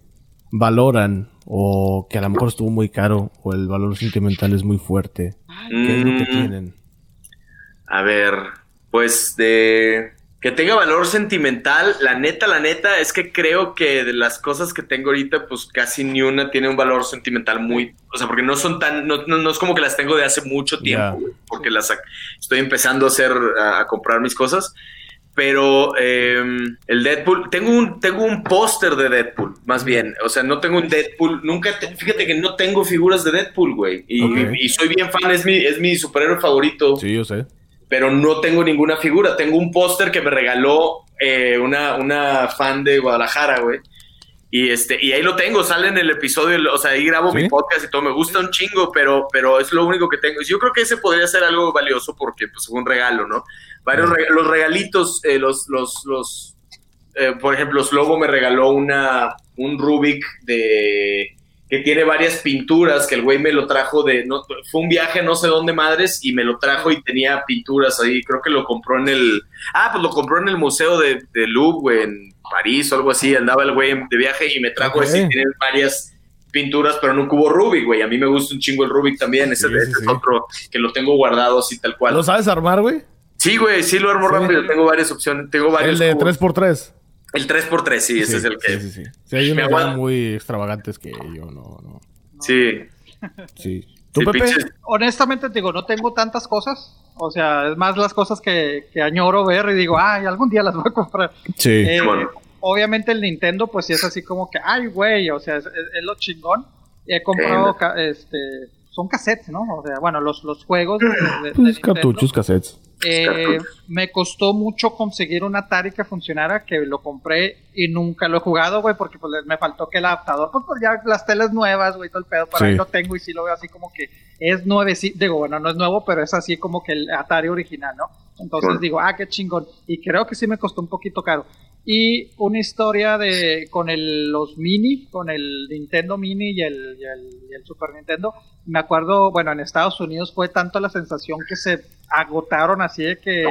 valoran o que a lo mejor estuvo muy caro o el valor sentimental es muy fuerte? ¿Qué es lo que Mm, tienen? A ver, pues de. Que tenga valor sentimental, la neta, la neta, es que creo que de las cosas que tengo ahorita, pues casi ni una tiene un valor sentimental muy, o sea, porque no son tan, no, no, no es como que las tengo de hace mucho tiempo, porque las estoy empezando a hacer, a, a comprar mis cosas. Pero eh, el Deadpool, tengo un, tengo un póster de Deadpool, más bien. O sea, no tengo un Deadpool, nunca, te- fíjate que no tengo figuras de Deadpool, güey. Y, soy bien fan, es mi, es mi superhéroe favorito Sí, yo sé. pero no tengo ninguna figura. Tengo un póster que me regaló eh, una, una fan de Guadalajara, güey. Y, este, y ahí lo tengo, sale en el episodio, o sea, ahí grabo ¿Sí? mi podcast y todo, me gusta un chingo, pero, pero es lo único que tengo. Yo creo que ese podría ser algo valioso porque pues, fue un regalo, ¿no? Varios reg- los regalitos, eh, los, los, los eh, por ejemplo, Slobo me regaló una, un Rubik de que tiene varias pinturas, que el güey me lo trajo de, no, fue un viaje no sé dónde madres y me lo trajo y tenía pinturas ahí, creo que lo compró en el, ah, pues lo compró en el museo de, de Louvre, güey, en París o algo así, andaba el güey de viaje y me trajo Ok. ese y tiene varias pinturas, pero no un cubo Rubik, güey, a mí me gusta un chingo el Rubik también, ese, Sí, ese sí, es otro que lo tengo guardado así tal cual. ¿Lo sabes armar, güey? Sí, güey, sí lo armo Sí. rápido, tengo varias opciones, tengo varios El de cubos. 3x3. El 3x3, sí, ese es el que... Sí, sí, sí. Sí, hay unos muy extravagantes que yo no, no. Sí. Sí. ¿Tú, Sí, Pepe? pinches- Honestamente te digo, no tengo tantas cosas. O sea, es más las cosas que, que añoro ver y digo, ay, algún día las voy a comprar. Sí. Eh, bueno. Obviamente el Nintendo, pues sí es así como que, ay, güey, o sea, es, es- es lo chingón. He comprado, este, son cassettes, ¿no? O sea, bueno, los, los juegos de, de- pues cartuchos, cassettes. Eh, me costó mucho conseguir un Atari que funcionara, que lo compré y nunca lo he jugado, güey, porque pues me faltó que el adaptador, pues, pues ya las teles nuevas, güey, todo el pedo, para Sí. ahí lo tengo y sí lo veo así como que es nueve, sí, digo, bueno, no es nuevo, pero es así como que el Atari original, ¿no? Entonces Bueno. digo, ah, qué chingón. Y creo que sí me costó un poquito caro. Y una historia de con el, los mini, con el Nintendo Mini y el, y el, y el Super Nintendo. Me acuerdo, bueno, en Estados Unidos fue tanto la sensación que se agotaron así de que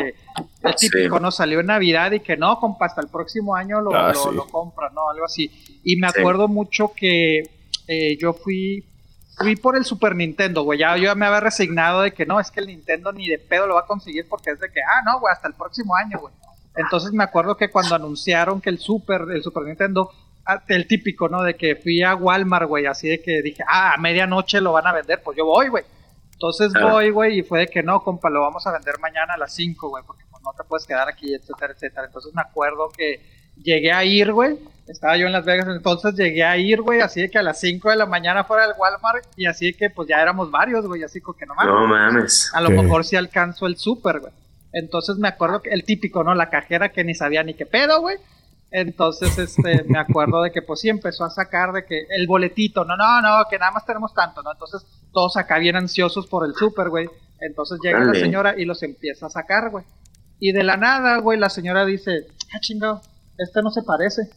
el Sí. típico no salió en Navidad y que no, compa, hasta el próximo año lo, Ah, lo, sí. lo compras, ¿no? Algo así. Y me Sí. acuerdo mucho que eh, yo fui fui por el Super Nintendo, güey. Ya yo ya me había resignado de que no, es que el Nintendo ni de pedo lo va a conseguir porque es de que, ah, no, güey, hasta el próximo año, güey. Entonces me acuerdo que cuando anunciaron que el Super, el Super Nintendo, ah, el típico, ¿no? De que fui a Walmart, güey, así de que dije, ah, a medianoche lo van a vender, pues yo voy, güey. Entonces voy, güey, y fue de que no, compa, lo vamos a vender mañana a las 5, güey, porque pues, no te puedes quedar aquí, etcétera, etcétera. Entonces me acuerdo que llegué a ir, güey. Estaba yo en Las Vegas, entonces llegué a ir, güey, así de que a las 5 de la mañana fuera del Walmart y así de que pues ya éramos varios, güey, así como que no mames. No mames. A lo mejor sí alcanzo el super, güey. Entonces me acuerdo que el típico, ¿no? La cajera que ni sabía ni qué pedo, güey. Entonces, este, me acuerdo de que pues sí empezó a sacar de que el boletito, no, no, no, que nada más tenemos tanto, ¿no? Entonces todos acá bien ansiosos por el super, güey. Entonces llega la señora y los empieza a sacar, güey. Y de la nada, güey, la señora dice, ah, chingado, este no se parece.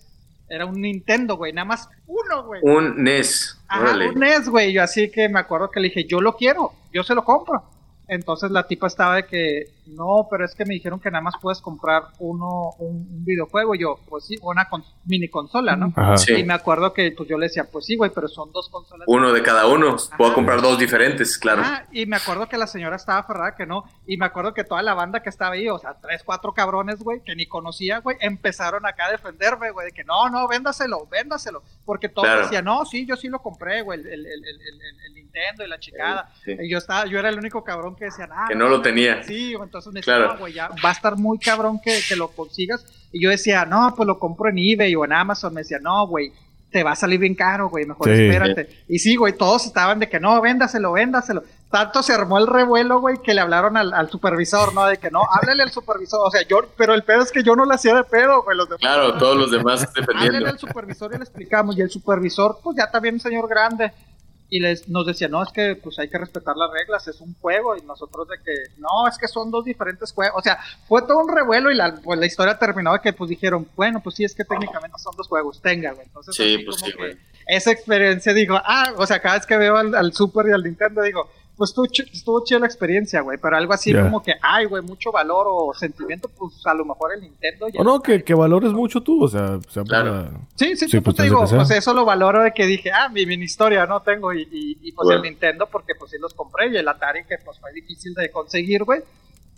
Era un Nintendo, güey, nada más uno, güey. Un NES. Ajá, Órale. un NES, güey. Yo así que me acuerdo que le dije, yo lo quiero, yo se lo compro. Entonces la tipa estaba de que, no, pero es que me dijeron que nada más puedes comprar uno, un, un videojuego. Y yo, pues sí, una con- mini consola, ¿no? Ajá. Sí. Y me acuerdo que pues yo le decía, pues sí, güey, pero son dos consolas. Uno de cada uno. Puedo comprar dos diferentes, claro. Ah, y me acuerdo que la señora estaba aferrada que no. Y me acuerdo que toda la banda que estaba ahí, o sea, tres, cuatro cabrones, güey, que ni conocía, güey, empezaron acá a defenderme, güey, de que no, no, véndaselo, véndaselo. Porque todos Claro. decían, no, sí, yo sí lo compré, güey, el, el, el, el, el- el Nintendo y la chicada. Sí. Y yo estaba, yo era el único cabrón que decía, ah, Que no lo tenía. Sí, güey, entonces me decía, Claro. no, güey, ya va a estar muy cabrón que, que lo consigas. Y yo decía, no, pues lo compro en eBay o en Amazon. Me decía, no, güey, te va a salir bien caro, güey, mejor Sí. espérate. Y sí, güey, todos estaban de que no, véndaselo, véndaselo. Tanto se armó el revuelo, güey, que le hablaron al, al supervisor, ¿no? De que no, háblale al supervisor. O sea, yo, pero el pedo es que yo no lo hacía de pedo, güey, los demás. Claro, todos los demás Háblale defendiendo. al supervisor y le explicamos. Y el supervisor, pues ya también un señor grande. Y les, nos decía, no, es que pues hay que respetar las reglas, es un juego. Y nosotros de que, no, es que son dos diferentes juegos. O sea, fue todo un revuelo y la, pues, la historia terminó de que pues dijeron, bueno, pues sí, es que técnicamente son dos juegos, tenga, güey. Entonces, Sí, pues como sí, que güey. esa experiencia, digo, ah, o sea, cada vez que veo al, al Super y al Nintendo, digo, pues estuvo, ch- estuvo chida la experiencia, güey. Pero algo así Ya. como que, ay, güey, mucho valor o sentimiento, pues a lo mejor el Nintendo. y O el no, que, que valores mucho tú, o sea, o sea Claro. para- Sí, sí, Sí, pues, pues te digo, sea. pues eso lo valoro de que dije, ah, mi mini historia no tengo y, y, y, pues Bueno. el Nintendo porque pues sí los compré y el Atari que pues fue difícil de conseguir, güey.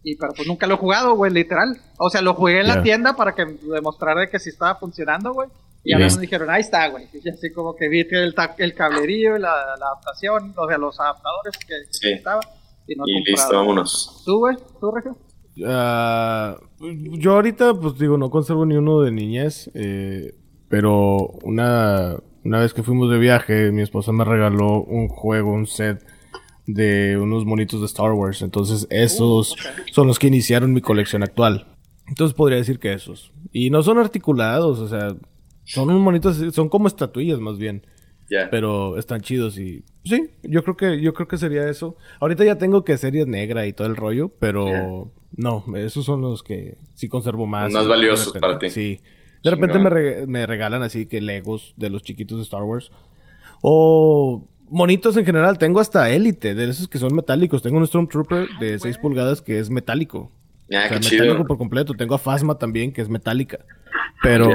Y pero pues nunca lo he jugado, güey, literal. O sea, lo jugué en Ya. la tienda para que demostrara que sí estaba funcionando, güey. Y a Ya. mí me dijeron, ahí está, güey. Y así como que vi que el, el cablerío y la, la adaptación, o sea, los adaptadores que, que Sí. necesitaba. Y no Y listo, vámonos. ¿Tú, güey? ¿Tú, Regio? Ah, yo ahorita, pues digo, no conservo ni uno de niñez, eh, pero una, una vez que fuimos de viaje, mi esposa me regaló un juego, un set de unos monitos de Star Wars. Entonces, esos son los que iniciaron mi colección actual. Entonces, podría decir que esos. Y no son articulados, o sea, son unos monitos, son como estatuillas más bien. Pero están chidos y sí, yo creo que yo creo que sería eso. Ahorita ya tengo que serie negra y todo el rollo, pero no, esos son los que sí conservo más. Más valiosos repente- para ti. Sí. De repente me, re- me regalan así que Legos de los chiquitos de Star Wars. O monitos en general, tengo hasta Elite, de esos que son metálicos. Tengo un Stormtrooper de 6 pulgadas que es metálico. Ah, O sea, metálico chido. por completo. Tengo a Phasma también, que es metálica. Pero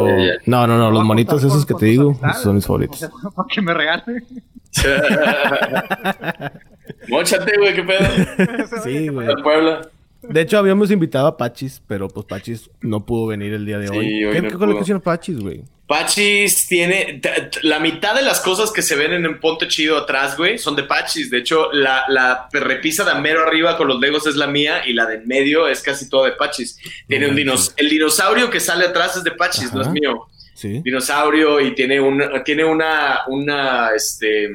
no, no, no, los monitos esos que te digo amistades, son mis O favoritos. sea, para que me regalen. Móchate, güey, qué pedo. Sí, güey. Puebla. De hecho, habíamos invitado a Pachis, pero pues Pachis no pudo venir el día de Sí, hoy. hoy ¿Qué, no qué colección Pachis, güey? Pachis tiene. La mitad de las cosas que se ven en el Ponte Chido atrás, güey, son de Pachis. De hecho, la, la repisa de mero arriba con los Legos es la mía y la de en medio es casi todo de Pachis. Tiene un dinos El dinosaurio que sale atrás es de Pachis, no es mío. Sí. Dinosaurio y tiene una. Tiene una. Una. Este.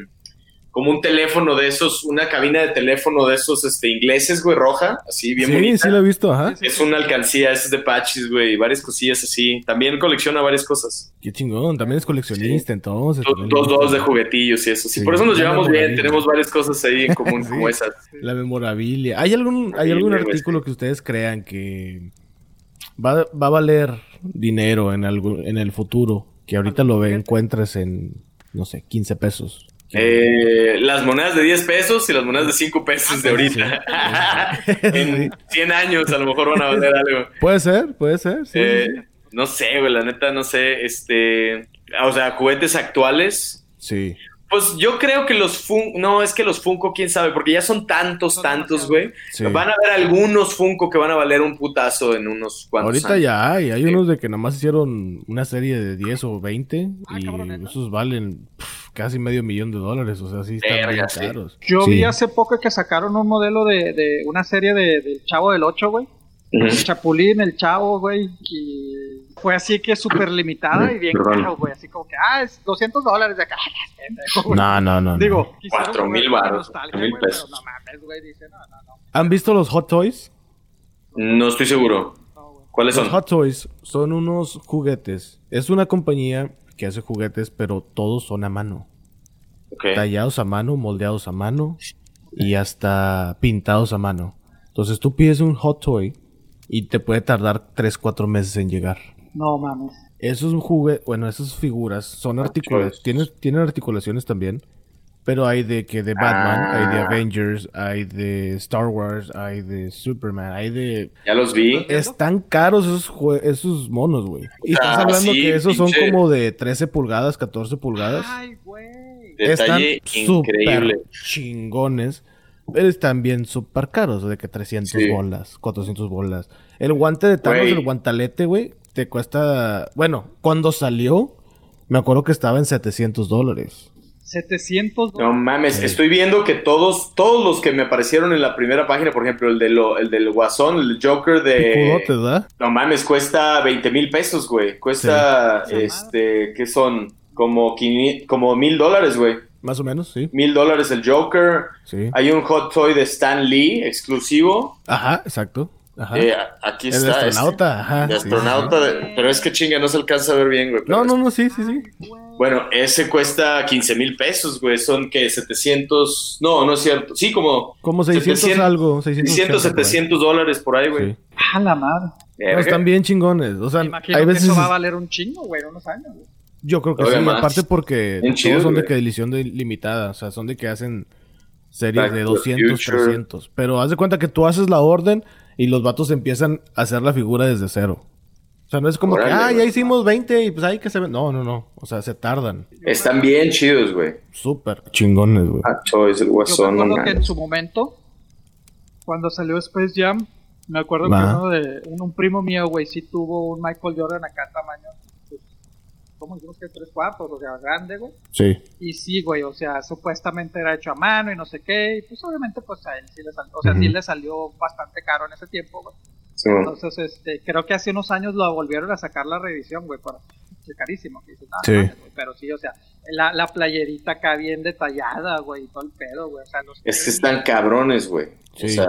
Como un teléfono de esos, una cabina de teléfono de esos este, ingleses, güey, roja, así bien sí, bonita. sí lo he visto, ajá. Es una alcancía, ese es de Pachis, güey, varias cosillas así. También colecciona varias cosas. Qué chingón, también es coleccionista, entonces. Dos, también dos, de juguetillos y eso. Sí, Sí, por eso nos llevamos bien, tenemos varias cosas ahí en común Sí. como esas. La memorabilia. ¿Hay algún, hay algún artículo que ustedes crean que va, va a valer dinero en, algún, en el futuro? Que ahorita lo ve, encuentres en, no sé, 15 pesos. Eh, las monedas de 10 pesos y las monedas de 5 pesos de ahorita. en 100 años a lo mejor van a valer algo. Puede ser, puede ser, sí. Eh, no sé, güey, la neta, no sé. Este, o sea, juguetes actuales. Sí. Pues yo creo que los Funko, no, es que los Funko, quién sabe, porque ya son tantos, Son tantos, güey. Sí. Van a haber algunos Funko que van a valer un putazo en unos cuantos Ahorita años. ya hay, hay Sí. unos de que nada más hicieron una serie de 10 o 20 Ah, y esos valen casi medio millón de dólares, o sea, sí están Verga, bien sí. caros. Yo Sí. vi hace poco que sacaron un modelo de, de una serie de, del Chavo del 8, güey. El Chapulín, el Chavo, güey. Y fue así que súper limitada y bien caro, güey. Así como que, ah, es 200 dólares de acá. No, no, no. Digo, quisieron Cuatro volver mil cuatro mil pesos. No mames, güey. Dice, no, no, no. ¿Han visto los Hot Toys? No estoy seguro. ¿Cuáles Los son? Hot Toys son unos juguetes. Es una compañía que hace juguetes, pero todos son a mano. Tallados a mano, moldeados a mano y hasta pintados a mano. Entonces tú pides un Hot Toy y te puede tardar 3, 4 meses en llegar. No mames. Esos juguetes, bueno, esas figuras son articuladas. Tienen, tienen articulaciones también. Pero hay de que de Batman, Ah. hay de Avengers, hay de Star Wars, hay de Superman, hay de Ya los vi. están caros esos, jue- esos monos, güey. Y estás Ah, hablando sí, que esos son como de 13 pulgadas, 14 pulgadas. Ay, güey. Detalle están súper increíble. chingones. Pero están bien súper caros, de que 300 Sí. bolas, 400 bolas. El guante de Thanos, el guantalete, güey, te cuesta... Bueno, cuando salió, me acuerdo que estaba en 700 dólares. 700 No mames, Sí. estoy viendo que todos, todos los que me aparecieron en la primera página, por ejemplo, el, de lo, el del Guasón, el Joker de... No mames, cuesta 20 mil pesos, güey. Cuesta, Sí. este, ¿qué son? Como, como mil dólares, güey. Más o menos, sí. Mil dólares el Joker. Sí. Hay un Hot Toy de Stan Lee exclusivo. Ajá, exacto. Ajá. Eh, aquí el está. de este. astronauta, ajá. De sí, sí, astronauta, sí. de- pero es que chinga, no se alcanza a ver bien, güey. No, no, no, sí, sí, sí. Bueno, ese cuesta 15 mil pesos, güey. Son que 700. No, no es cierto. Sí, como Como 600 700, algo, 600, 600, 700 dólares por ahí, güey. Sí. A la madre. No, están bien chingones. O sea, Me imagino hay que veces. eso va a valer un chingo, güey, unos años. güey. Yo creo que Todavía sí. más. Aparte porque Bien todos chido, son de güey. que edición de limitada. O sea, son de que hacen series Back de to the 200, Future. 300. Pero haz de cuenta que tú haces la orden y los vatos empiezan a hacer la figura desde cero. O sea, no es como Órale, que, ah, ya hicimos 20 y pues hay que se ven. No, no, no. O sea, se tardan. Están bien chidos, güey. Súper chingones, güey. Ah, el Yo Guasón, no acuerdo que en su momento, cuando salió Space Jam, Me acuerdo que uno de un, primo mío, güey, sí tuvo un Michael Jordan acá tamaño. ¿Cómo dijimos que tres cuartos? O sea, grande, güey. Sí. Y sí, güey, o sea, supuestamente era hecho a mano y no sé qué. Y pues obviamente, pues a él sí le salió, o sea, sí le salió bastante caro en ese tiempo, güey. Entonces, este, creo que hace unos años lo volvieron a sacar la revisión, güey, por carísimo. sí. pero sí, o sea, la, la, playerita acá bien detallada, güey, y todo el pedo, güey. O sea, los es que están cabrones, güey. Sí. O sea,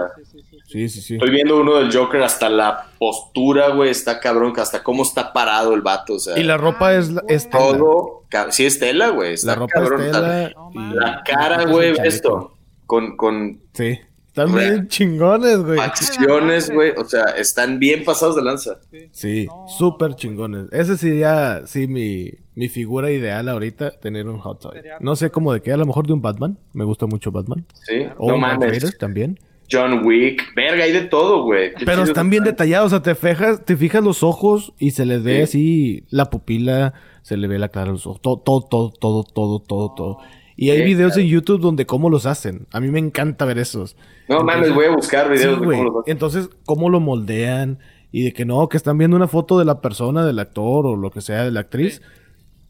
sí, sí, sí, Estoy viendo uno del Joker, hasta la postura, güey, está cabrón, hasta cómo está parado el vato, o sea. Y la ropa es, es todo. Sí, es tela, güey. La ropa cabrón, es tela. La cara, güey, esto. Con, con. Sí. Están bien chingones, güey. Acciones, güey. O sea, están bien pasados de lanza. Sí, súper chingones. Ese sería, sí, mi, mi figura ideal ahorita, tener un Hot Toy. No sé cómo de qué, a lo mejor de un Batman. Me gusta mucho Batman. Sí, o no mames. también. John Wick, verga, hay de todo, güey. Pero están bien detallados, o sea, te fijas, te fijas los ojos y se les ve así la pupila, se le ve la cara los ojos, todo, todo, todo, todo, todo, todo, todo. Y hay videos en YouTube donde cómo los hacen. A mí me encanta ver esos. No mames, voy a buscar videos de cómo los hacen. Entonces, cómo lo moldean y de que no, que están viendo una foto de la persona, del actor o lo que sea, de la actriz.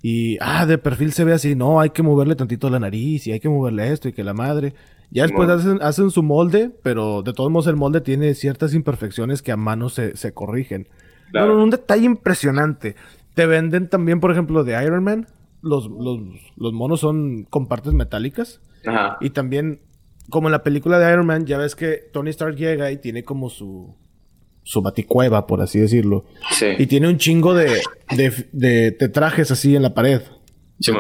Y, ah, de perfil se ve así, no, hay que moverle tantito la nariz y hay que moverle esto y que la madre. Ya después hacen, hacen, su molde, pero de todos modos el molde tiene ciertas imperfecciones que a mano se, se corrigen. Claro. un detalle impresionante. Te venden también, por ejemplo, de Iron Man los, los, monos son con partes metálicas. Y también, como en la película de Iron Man, ya ves que Tony Stark llega y tiene como su, su baticueva, por así decirlo. Y tiene un chingo de, de, trajes así en la pared.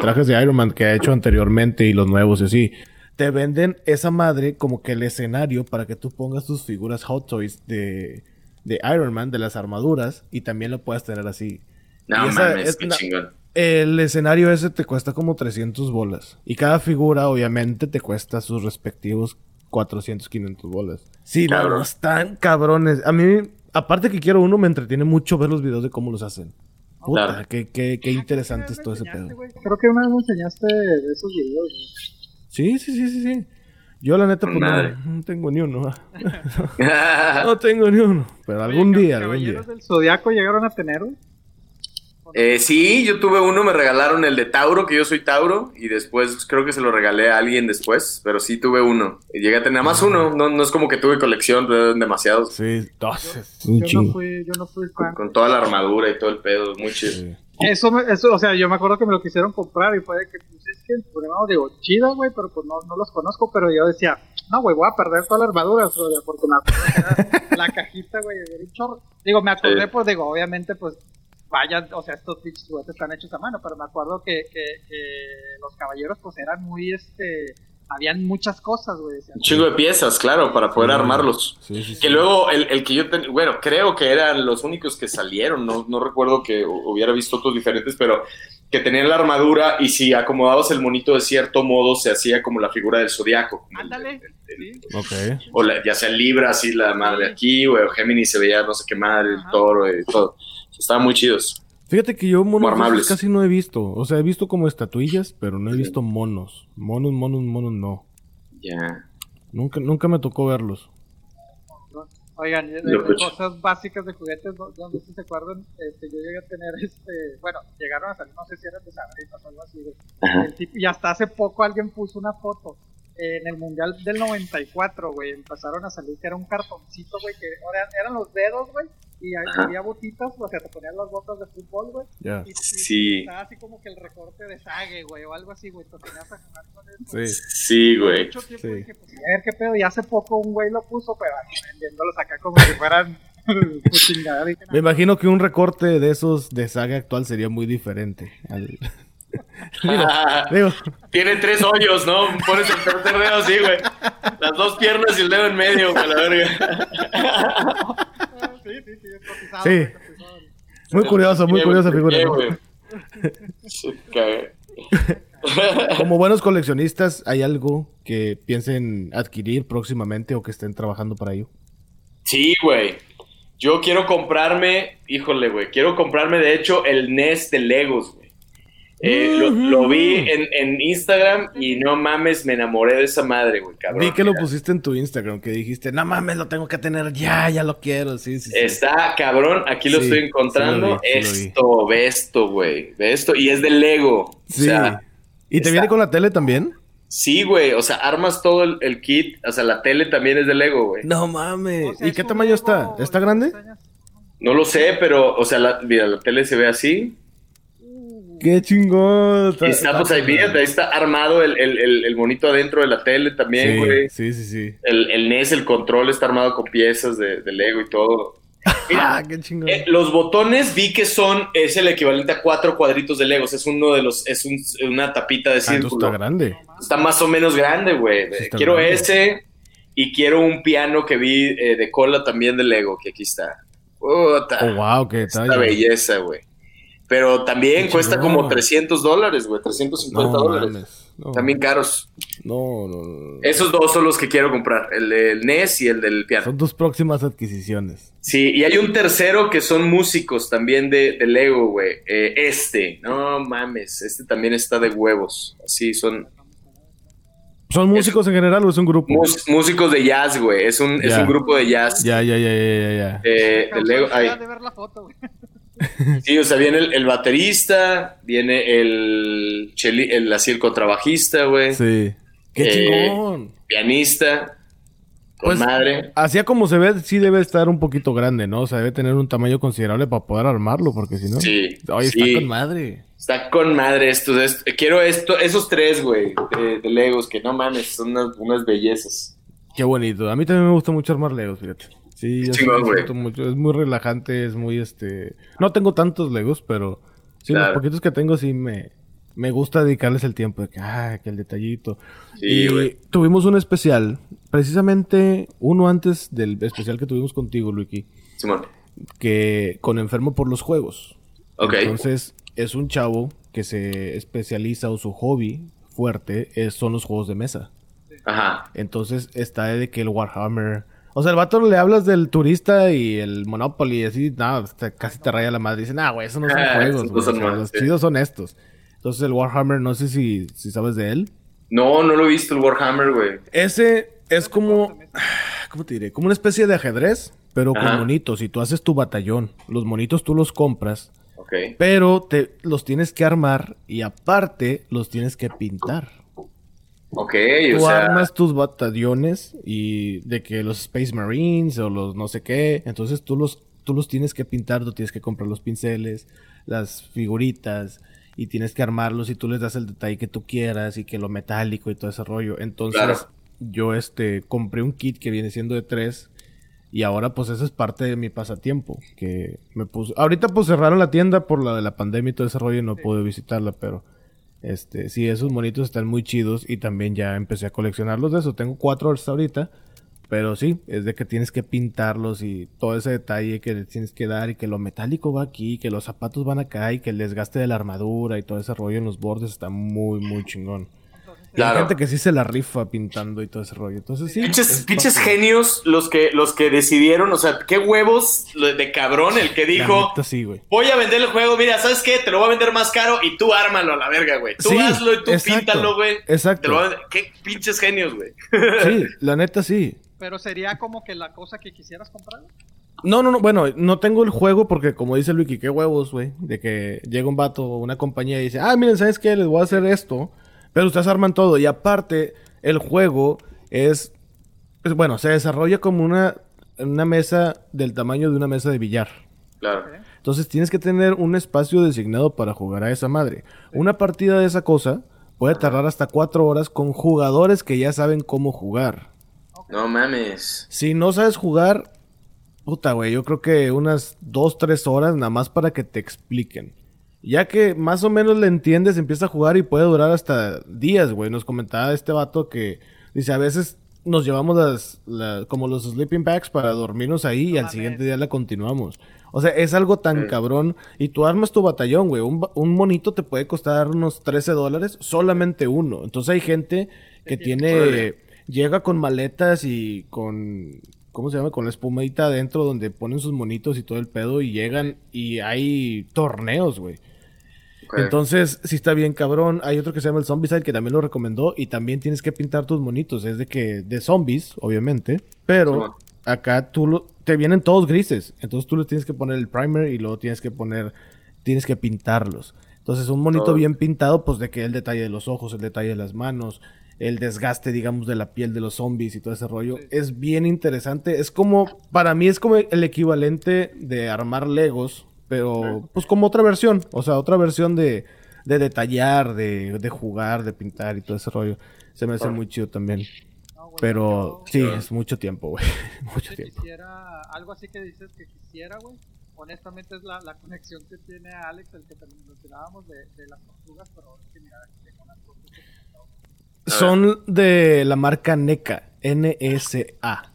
trajes de Iron Man que ha hecho anteriormente y los nuevos y así. Te venden esa madre como que el escenario para que tú pongas tus figuras Hot Toys de, de Iron Man, de las armaduras, y también lo puedas tener así. No mames, qué chingón. El escenario ese te cuesta como 300 bolas. Y cada figura, obviamente, te cuesta sus respectivos 400, 500 bolas. Sí, no, están cabrones. A mí, aparte que quiero uno, me entretiene mucho ver los videos de cómo los hacen. Puta, qué, qué, qué interesante es todo ese pedo. Creo que una vez me enseñaste de esos videos. Sí, sí, sí, sí, sí. Yo la neta, pues no, tengo ni uno. no tengo ni uno. Pero algún día, algún día. del Zodiaco llegaron a tener, eh, sí, yo tuve uno, me regalaron el de Tauro, que yo soy Tauro, y después creo que se lo regalé a alguien después, pero sí tuve uno. Llegué a tener más uno, no, no es como que tuve colección, pero demasiados. Sí, dos. Yo, no fui, yo no fui fan. Con, toda la armadura y todo el pedo, muy chido. Eso, eso, o sea, yo me acuerdo que me lo quisieron comprar y fue de que, pues es que, pues, digo, chido, güey, pero pues no, no los conozco, pero yo decía, no, güey, voy a perder toda la armadura, güey, porque me la cajita, güey, de chorro. Digo, me acordé, pues, digo, obviamente, pues, vaya, o sea, estos pinches juguetes están hechos a mano, pero me acuerdo que, los caballeros pues eran muy, este, habían muchas cosas, güey. Un chingo de piezas, claro, para poder armarlos. que luego el, que yo, bueno, creo que eran los únicos que salieron, no, no recuerdo que hubiera visto otros diferentes, pero que tenían la armadura y si acomodabas el monito de cierto modo se hacía como la figura del zodiaco. Ándale. O ya sea Libra, así la madre aquí, o Géminis se veía no sé qué madre, el toro y todo. Estaban muy chidos. Fíjate que yo monos casi no he visto. O sea, he visto como estatuillas, pero no he visto monos. Monos, monos, monos no. Ya. Nunca, nunca me tocó verlos. Oigan, de, cosas básicas de juguetes, no, sé si se acuerdan, este, yo llegué a tener, este, bueno, llegaron a salir, no sé si eran de sabritas o algo así, y hasta hace poco alguien puso una foto en el Mundial del 94, güey, empezaron a salir que era un cartoncito, güey, que eran, los dedos, güey, y había botitas, o sea, te ponían las botas de fútbol, güey. Y, sí. estaba así como que el recorte de Sage, güey, o algo así, güey, te tenías a jugar con eso. Sí, sí güey. Mucho tiempo sí. dije, pues, a ver qué pedo, y hace poco un güey lo puso, pero vendiéndolos acá como si fueran... Me imagino que un recorte de esos de saga actual sería muy diferente al... Tiene tres hoyos, ¿no? Pones el tercer dedo así, güey. Las dos piernas y el dedo en medio, güey, la verga. Sí, sí, sí, es sí. Muy curioso, muy curiosa figura. Como buenos coleccionistas, ¿hay algo que piensen adquirir próximamente o que estén trabajando para ello? Sí, güey. Yo quiero comprarme, híjole, güey, quiero comprarme de hecho el NES de Legos, güey. Eh, lo, lo vi en, en Instagram y no mames, me enamoré de esa madre, güey, cabrón. Vi que lo pusiste en tu Instagram, que dijiste, no mames, lo tengo que tener ya, ya lo quiero. Sí, sí, sí. Está cabrón, aquí lo Sí, estoy encontrando. sí lo vi, sí lo vi. esto, ve esto, güey. Ve esto. Y es de Lego. Sí. O sea, ¿Y te está- viene con la tele también? sí, güey. O sea, armas todo el, el kit. O sea, la tele también es de Lego, güey. No mames. O sea, ¿Y qué tamaño está? Lego ¿Está grande? No lo sé, pero, o sea, la, mira, la tele se ve así. Qué chingón. Y está, pues ahí, fíjate, ahí está armado el, el, el, el monito adentro de la tele también, güey. Sí, sí, sí. El, el NES, el control está armado con piezas de, de Lego y todo. Mira, Ah, qué chingón. Eh, los botones vi que son, es el equivalente a cuatro cuadritos de Legos, es uno de los, es un- una tapita de Ah, círculo. está grande. Está más o menos grande, güey. Sí quiero grande. ese y quiero un piano que vi eh, de cola también de Lego, que aquí está. Puta, Oh, wow, qué esta detalle. belleza, güey. Pero también Qué cuesta como 300 dólares, güey, 350 No dólares. mames. No. También caros. No, no, no. Esos dos son los que quiero comprar, el del NES y el del piano. Son tus próximas adquisiciones. Sí, y hay un tercero que son músicos también de, de Lego, güey. Eh, este, no mames, este también está de huevos. Así son ¿Son músicos en general o es un grupo? mus- músicos de jazz, güey. Es un, es un grupo de jazz Ya, ya, ya, ya, ya, ya. eh, de Lego. Ay, de ver la foto, güey. sí, o sea, viene el, el baterista, viene el, cheli- el así el contrabajista, güey. Sí. Qué Eh, chingón. Pianista, con Pues, madre. Así a como se ve, sí debe estar un poquito grande, ¿no? O sea, debe tener un tamaño considerable para poder armarlo, porque si no. Sí, Oye, sí. está con madre. Está con madre esto. es- quiero esto, esos tres, güey, de, de Legos, que no mames, son unas, unas bellezas. Qué bonito. A mí también me gusta mucho armar Legos, fíjate. Sí, yo sí chingón, disfruto mucho. Es muy relajante, es muy este. No tengo tantos Legos, pero sí, Claro. los poquitos que tengo sí me, me gusta dedicarles el tiempo de que, ah, que el detallito. Sí, y tuvimos un especial, precisamente uno antes del especial que tuvimos contigo, Luiki, Simón. que con Enfermo por los Juegos. Ok. Entonces, es un chavo que se especializa o su hobby fuerte es, son los juegos de mesa. Ajá. Entonces está de que el Warhammer. O sea, el vato le hablas del turista y el Monopoly y así, nada, te- casi te raya la madre. Dicen, ah, güey, esos no son Ah, juegos, no son o sea, los sí. chidos son estos. Entonces el Warhammer, no sé si, si sabes de él. No, no lo he visto el Warhammer, güey. Ese es como, ¿cómo te diré? Como una especie de ajedrez, pero con Ajá. monitos. Y tú haces tu batallón. Los monitos tú los compras, Ok. pero te los tienes que armar y aparte los tienes que pintar. Ok, o Tú sea. armas tus batallones y de que los Space Marines o los no sé qué, entonces tú los, tú los tienes que pintar, tú tienes que comprar los pinceles, las figuritas y tienes que armarlos y tú les das el detalle que tú quieras y que lo metálico y todo ese rollo. Entonces Claro. yo este compré un kit que viene siendo de tres y ahora pues eso es parte de mi pasatiempo que me puse. Ahorita pues cerraron la tienda por la de la pandemia y todo ese rollo y no pude visitarla, pero este, sí, esos monitos están muy chidos y también ya empecé a coleccionarlos de eso. Tengo cuatro hasta ahorita, pero sí, es de que tienes que pintarlos y todo ese detalle que tienes que dar y que lo metálico va aquí, que los zapatos van acá y que el desgaste de la armadura y todo ese rollo en los bordes está muy, muy chingón. Y Hay Claro. gente que sí se la rifa pintando y todo ese rollo. Entonces sí. Pinches, es pinches genios los que, los que decidieron, o sea, qué huevos de cabrón el que La dijo, neta sí, güey. voy a vender el juego, mira, ¿sabes qué? Te lo voy a vender más caro y tú ármalo a la verga, güey. Tú Sí, hazlo y tú exacto, píntalo, güey. exacto. Te lo voy a vender- Qué pinches genios, güey. Sí, la neta sí. Pero sería como que la cosa que quisieras comprar. No, no, no, bueno, no tengo el juego porque como dice el Wiki, qué huevos, güey, de que llega un vato o una compañía y dice, ah, miren, ¿sabes qué? Les voy a hacer esto, pero ustedes arman todo y aparte el juego es, es, bueno, se desarrolla como una, una mesa del tamaño de una mesa de billar. Claro. Entonces tienes que tener un espacio designado para jugar a esa madre. Una partida de esa cosa puede tardar hasta cuatro horas con jugadores que ya saben cómo jugar. No mames. Si no sabes jugar, puta, güey, yo creo que unas dos, tres horas nada más para que te expliquen. Ya que más o menos le entiendes, empieza a jugar y puede durar hasta días, güey. Nos comentaba este vato que dice, a veces nos llevamos las, la- como los sleeping bags para dormirnos ahí y al siguiente día la continuamos. O sea, es algo tan Sí. cabrón. Y tú armas tu batallón, güey. Un, un monito te puede costar unos 13 dólares, solamente uno. Entonces hay gente que tiene llega con maletas y con ¿cómo se llama? con la espumadita adentro donde ponen sus monitos y todo el pedo y llegan y hay torneos, güey. Entonces, sí está bien cabrón. Hay otro que se llama el Zombicide que también lo recomendó y también tienes que pintar tus monitos. Es de que, de zombies, obviamente, pero acá tú lo, te vienen todos grises. Entonces tú le tienes que poner el primer y luego tienes que poner, tienes que pintarlos. Entonces un monito bien pintado, pues de que el detalle de los ojos, el detalle de las manos, el desgaste, digamos, de la piel de los zombies y todo ese rollo. Es bien interesante. Es como, para mí es como el equivalente de armar Legos, pero pues como otra versión. O sea, otra versión de, de detallar, de, de jugar, de pintar y todo ese rollo. Se me hace muy chido también. pero sí, es mucho tiempo, güey. mucho tiempo. Quisiera algo así que dices que quisiera, güey. Honestamente es la, la conexión que tiene Alex, el que mencionábamos de, de las tortugas, pero que mira, tengo unas tortugas son de la marca NECA. N-S-A.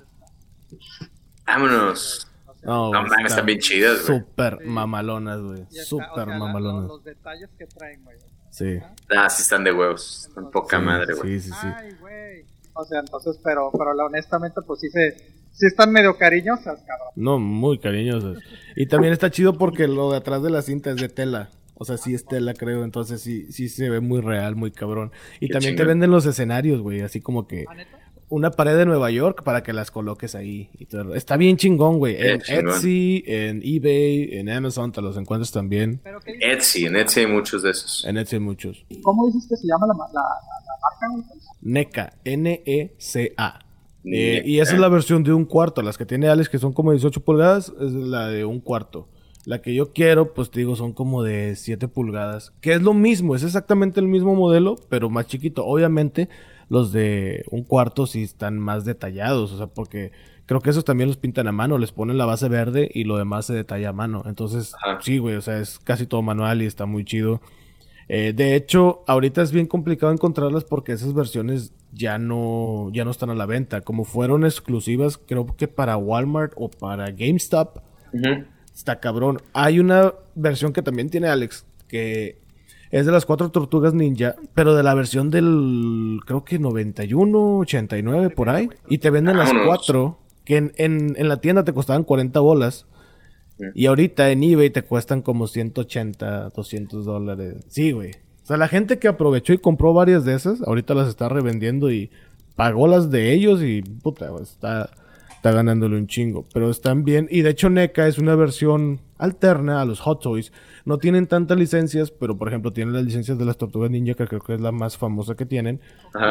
Vámonos. No, no están bien chidas, güey. Súper mamalonas, güey. Súper mamalonas. Los, detalles que traen, güey. Sí. Ah, sí están de huevos. Están poca madre, güey. Sí, sí, sí. Ay, güey. O sea, entonces, pero, pero honestamente, pues sí se, sí están medio cariñosas, cabrón. No, muy cariñosas. Y también está chido porque lo de atrás de la cinta es de tela. O sea, sí es tela, creo. Entonces sí, sí se ve muy real, muy cabrón. Y también te venden los escenarios, güey. Así como que ¿Ah, una pared de Nueva York para que las coloques ahí. Y todo. Está bien chingón, güey. En Etsy, en eBay, en Amazon te los encuentras también. Etsy, en Etsy hay muchos de esos. En Etsy hay muchos. ¿Cómo dices que se llama la, la, marca? NECA, N-E-C-A. Eh, y esa es la versión de un cuarto. Las que tiene Alex, que son como 18 pulgadas, es la de un cuarto. La que yo quiero, pues te digo, son como de 7 pulgadas. Que es lo mismo, es exactamente el mismo modelo, pero más chiquito. Obviamente, los de un cuarto sí están más detallados. O sea, porque creo que esos también los pintan a mano. Les ponen la base verde y lo demás se detalla a mano. Entonces, sí, güey, o sea, es casi todo manual y está muy chido. Eh, de hecho, ahorita es bien complicado encontrarlas porque esas versiones ya no, ya no están a la venta. Como fueron exclusivas, creo que para Walmart o para GameStop. Está cabrón. Hay una versión que también tiene Alex, que es de las cuatro tortugas ninja, pero de la versión del, creo que 91, 89, por ahí. Y te venden las cuatro, que en, en, la tienda te costaban 40 bolas. Y ahorita en eBay te cuestan como 180, 200 dólares. Sí, güey. O sea, la gente que aprovechó y compró varias de esas, ahorita las está revendiendo y pagó las de ellos y puta, está está ganándole un chingo. Pero están bien. Y de hecho, NECA es una versión alterna a los Hot Toys. No tienen tantas licencias, pero por ejemplo, tienen las licencias de las Tortugas Ninja, que creo que es la más famosa que tienen.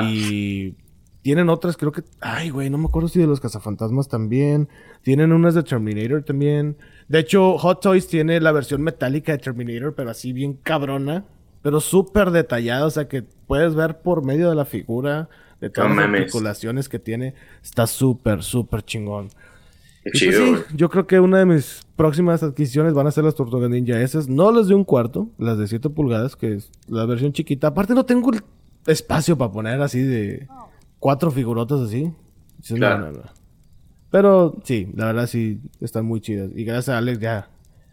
Y tienen otras, creo que. Ay, güey, no me acuerdo si de los cazafantasmas también. Tienen unas de Terminator también. De hecho, Hot Toys tiene la versión metálica de Terminator, pero así bien cabrona. Pero súper detallada, o sea que puedes ver por medio de la figura de todas las articulaciones que tiene, está súper, súper chingón. Qué pues chido, yo creo que una de mis próximas adquisiciones van a ser las Tortugas Ninja esas, no las de un cuarto, las de 7 pulgadas, que es la versión chiquita. Aparte no tengo el espacio para poner así de cuatro figurotas así. Pero sí, la verdad sí, están muy chidas. Y gracias a Alex ya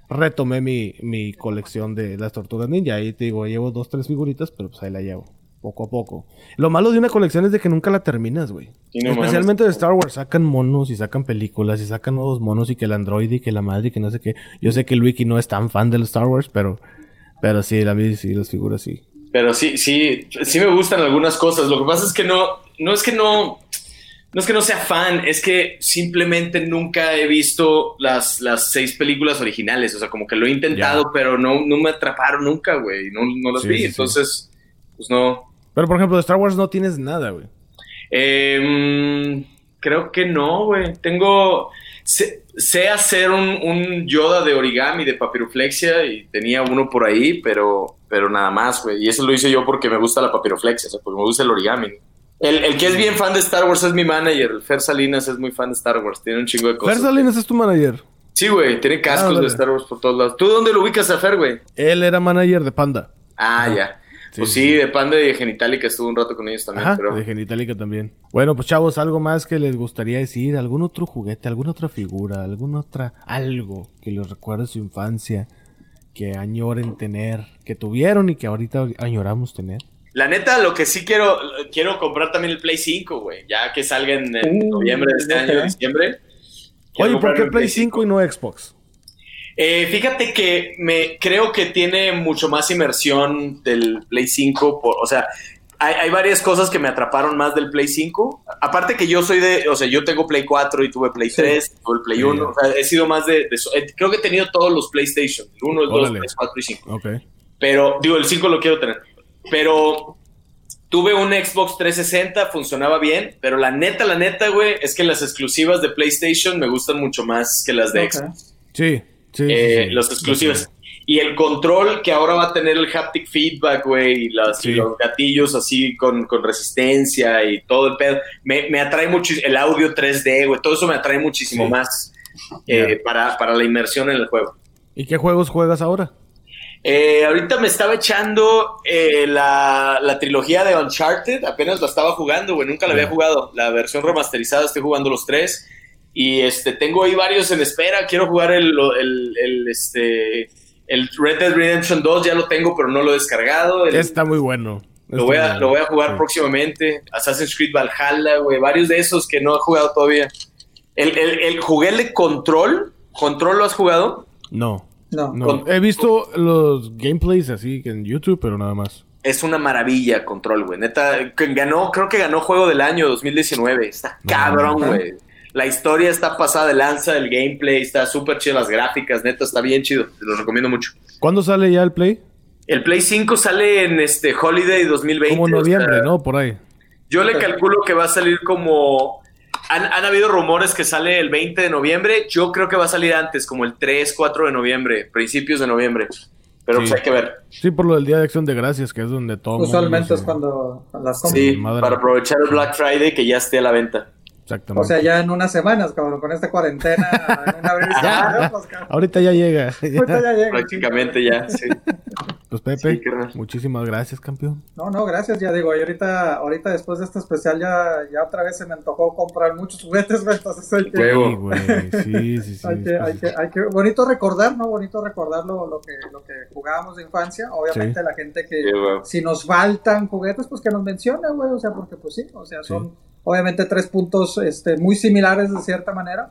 retomé mi, mi colección de las Tortugas Ninja. Ahí te digo, llevo dos, tres figuritas, pero pues ahí la llevo poco a poco. Lo malo de una colección es de que nunca la terminas, güey. Especialmente de Star Wars. Sacan monos y sacan películas y sacan nuevos monos y que el Android y que la madre y que no sé qué. Yo sé que el Wiki no es tan fan del Star Wars, pero, pero sí, la mí sí, las figuras sí. Pero sí, sí, sí me gustan algunas cosas. Lo que pasa es que no, no es que no, no es que no sea fan, es que simplemente nunca he visto las, las seis películas originales. O sea, como que lo he intentado, pero no, no me atraparon nunca, güey. No, no las vi. Entonces, pues no, pero por ejemplo, de Star Wars no tienes nada, güey. Em, creo que no, güey. Tengo. Sé, hacer un, Yoda de origami de papiroflexia y tenía uno por ahí, pero, pero nada más, güey. Y eso lo hice yo porque me gusta la papiroflexia, o sea, porque me gusta el origami. El, que es bien fan de Star Wars es mi manager. El Fer Salinas es muy fan de Star Wars. Tiene un chingo de cosas. Fer Salinas es tu manager. Sí, güey. Tiene cascos ah, de Star Wars por todos lados. ¿Tú dónde lo ubicas a Fer, güey? Él era manager de Panda. Ah, ya pues sí, de Panda y de Genitalica estuvo un rato con ellos también. Ajá, de Genitalica también. Bueno, pues chavos, algo más que les gustaría decir, algún otro juguete, alguna otra figura, alguna otra, algo que les recuerde su infancia, que añoren tener, que tuvieron y que ahorita añoramos tener. La neta, lo que sí quiero, quiero comprar también el Play 5, güey, ya que salga en, uh, noviembre de este año, diciembre. Oye, ¿por qué Play 5 y no Xbox? Eh, fíjate que me creo que tiene mucho más inmersión del Play 5, por, o sea, hay, hay, varias cosas que me atraparon más del Play 5. Aparte que yo soy de, o sea, yo tengo Play 4 y tuve Play 3, sí. tuve el Play 1, sí. o sea, he sido más de, de, creo que he tenido todos los PlayStation, el 1, el 2, el 3, 4 y 5. Okay. Pero, digo, el 5 lo quiero tener. Pero tuve un Xbox 360, funcionaba bien, pero la neta, la neta, güey, es que las exclusivas de PlayStation me gustan mucho más que las de okay. Xbox. Sí. Sí, eh, sí, sí. Los exclusivos. Y el control que ahora va a tener el haptic feedback, güey, y, y, los gatillos así con, con, resistencia y todo el pedo, me, me atrae mucho. El audio 3D, güey, todo eso me atrae muchísimo más eh, yeah. para, para la inmersión en el juego. ¿Y qué juegos juegas ahora? Eh, ahorita me estaba echando eh, la, la, trilogía de Uncharted, apenas la estaba jugando, güey, nunca la había jugado. La versión remasterizada, estoy jugando los tres. Y este, tengo ahí varios en espera. Quiero jugar el, el, el, este, el Red Dead Redemption 2, ya lo tengo, pero no lo he descargado. El, Está muy bueno. Lo voy, a, lo voy a jugar sí. próximamente. Assassin's Creed Valhalla, güey. Varios de esos que no he jugado todavía. El, el, el jugué el de Control. ¿Control lo has jugado? No. No. no. He visto los gameplays así en YouTube, pero nada más. Es una maravilla Control, güey. Neta, ganó, creo que ganó Juego del Año 2019. Está cabrón, güey. La historia está pasada de lanza, el gameplay está súper chido, las gráficas, neta, está bien chido. Te lo recomiendo mucho. ¿Cuándo sale ya el Play? El Play 5 sale en este Holiday 2020. Como noviembre, o sea, ¿no? Por ahí. Yo le calculo que va a salir como... Han, han, habido rumores que sale el 20 de noviembre. Yo creo que va a salir antes, como el 3, 4 de noviembre, principios de noviembre. Pero sí. pues hay que ver. Sí, por lo del Día de Acción de Gracias, que es donde todo. Usualmente es cuando las compras. Sí, para aprovechar el Black Friday que ya esté a la venta. Exactamente. O sea, ya en unas semanas, cabrón, con esta cuarentena, en una vez, ya, Ahorita ya llega. Ahorita ya llega. Prácticamente ya, sí. Pues Pepe, sí, muchísimas gracias, campeón. No, no, gracias, ya digo, y ahorita, ahorita después de este especial ya, ya otra vez se me antojó comprar muchos juguetes, güey, entonces hay que... Sí, güey, sí, sí, sí. hay, que, hay, que, hay que, bonito recordar, ¿no? Bonito recordar lo, lo, que, lo que jugábamos de infancia, obviamente sí. la gente que, sí, si nos faltan juguetes, pues que nos mencione, güey, o sea, porque pues sí, o sea, son obviamente tres puntos este, muy similares de cierta manera,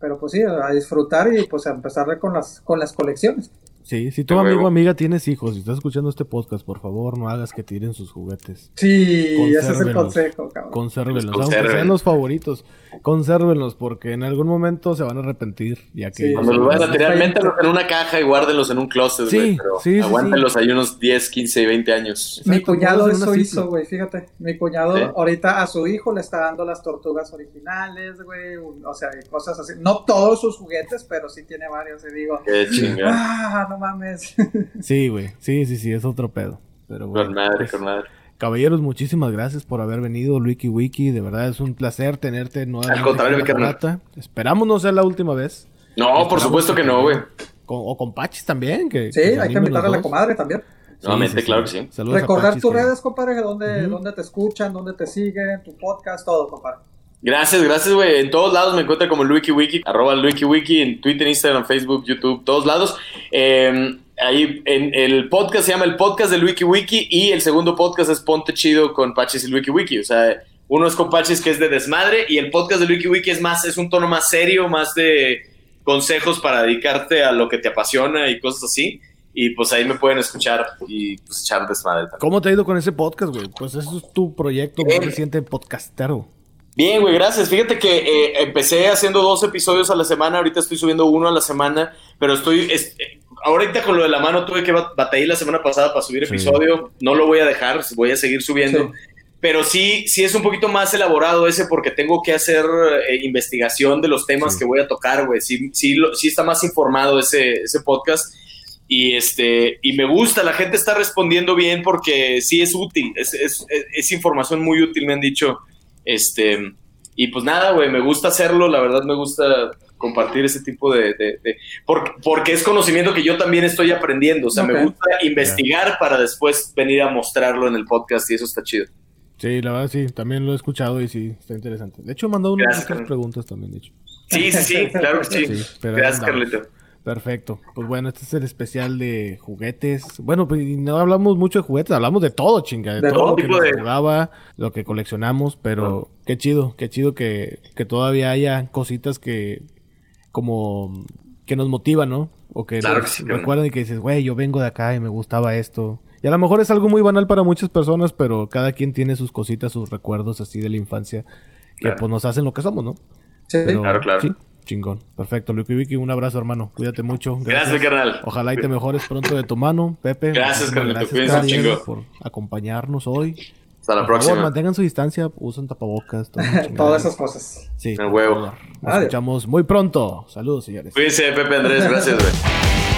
pero pues sí, a disfrutar y pues a empezar con las, con las colecciones. Sí, si tu amigo o amiga tienes hijos y estás escuchando este podcast, por favor no hagas que tiren sus juguetes. Sí, ese es el consejo, cabrón. Consérvenlos, aunque sean los favoritos, consérvenlos porque en algún momento se van a arrepentir. Ya que sí, cuando los vayan a tirar, métanlos en una caja y guárdenlos en un closet, sí, güey, pero sí, aguántenlos ahí unos 10, 15, 20 años. Mi cuñado eso hizo, güey, fíjate. Mi cuñado ahorita a su hijo le está dando las tortugas originales, güey, o sea, cosas así. No todos sus juguetes, pero sí tiene varios y digo, Qué chingada. Ah, no mames. Sí, güey. Sí, sí, sí, es otro pedo. Pero bueno, con madre, pues, con madre. Caballeros, muchísimas gracias por haber venido, Wiki Wiki. De verdad es un placer tenerte nuevamente. Al contrario, mi carnal. Esperamos no sea la última vez. No, Esperamos por supuesto que, que no, güey. O con Pachis también. Que, sí, que hay que invitar a la comadre también. Nuevamente, sí, claro que sí. Saludos Recordar Pachis, tus redes, compadre, dónde, uh -huh. dónde te escuchan, dónde te siguen, tu podcast, todo, compadre. Gracias, gracias, güey. En todos lados me encuentra como LuikiWiki, arroba LuikiWiki, en Twitter, Instagram, Facebook, YouTube, todos lados. Eh, ahí en el podcast se llama el podcast del WikiWiki y el segundo podcast es Ponte Chido con Pachis y WikiWiki. O sea, uno es con Pachis que es de desmadre y el podcast del WikiWiki es más, es un tono más serio, más de consejos para dedicarte a lo que te apasiona y cosas así. Y pues ahí me pueden escuchar y pues echar desmadre también. ¿Cómo te ha ido con ese podcast, güey? Pues eso es tu proyecto más reciente podcastero. Bien, güey, gracias. Fíjate que eh, empecé haciendo dos episodios a la semana, ahorita estoy subiendo uno a la semana, pero estoy... Es, ahorita con lo de la mano tuve que batallar la semana pasada para subir sí. episodio, no lo voy a dejar, voy a seguir subiendo. Sí. Pero sí, sí es un poquito más elaborado ese porque tengo que hacer eh, investigación de los temas sí. que voy a tocar, güey. Sí, sí, lo, sí está más informado ese, ese podcast y este y me gusta, la gente está respondiendo bien porque sí es útil, es, es, es información muy útil, me han dicho. Este, y pues nada, güey, me gusta hacerlo, la verdad me gusta compartir ese tipo de... de, de porque, porque, es conocimiento que yo también estoy aprendiendo, o sea, okay. me gusta investigar yeah. para después venir a mostrarlo en el podcast y eso está chido. Sí, la verdad sí, también lo he escuchado y sí, está interesante. De hecho, he mandado unas preguntas también, de hecho. Sí, sí, sí, claro que sí. sí Gracias, Carlito. Perfecto. Pues bueno, este es el especial de juguetes. Bueno, pues no hablamos mucho de juguetes, hablamos de todo, chinga. De, de todo, todo, lo que nos de... jugaba, lo que coleccionamos, pero no. qué chido, qué chido que, que todavía haya cositas que como que nos motiva, ¿no? O que recuerdan y que dices, güey, yo vengo de acá y me gustaba esto. Y a lo mejor es algo muy banal para muchas personas, pero cada quien tiene sus cositas, sus recuerdos así de la infancia que pues nos hacen lo que somos, ¿no? Sí, claro, claro. Sí, chingón. Perfecto. Lucky Vicky, un abrazo, hermano. Cuídate mucho. Gracias, carnal. Ojalá y te mejores pronto de tu mano, Pepe. Gracias, carnal. Gracias, por acompañarnos hoy. Hasta la próxima. Favor, mantengan su distancia, usen tapabocas. Todas esas cosas. Sí. El huevo. Nos escuchamos muy pronto. Saludos, señores. Cuídense, Pepe Andrés. Gracias, güey.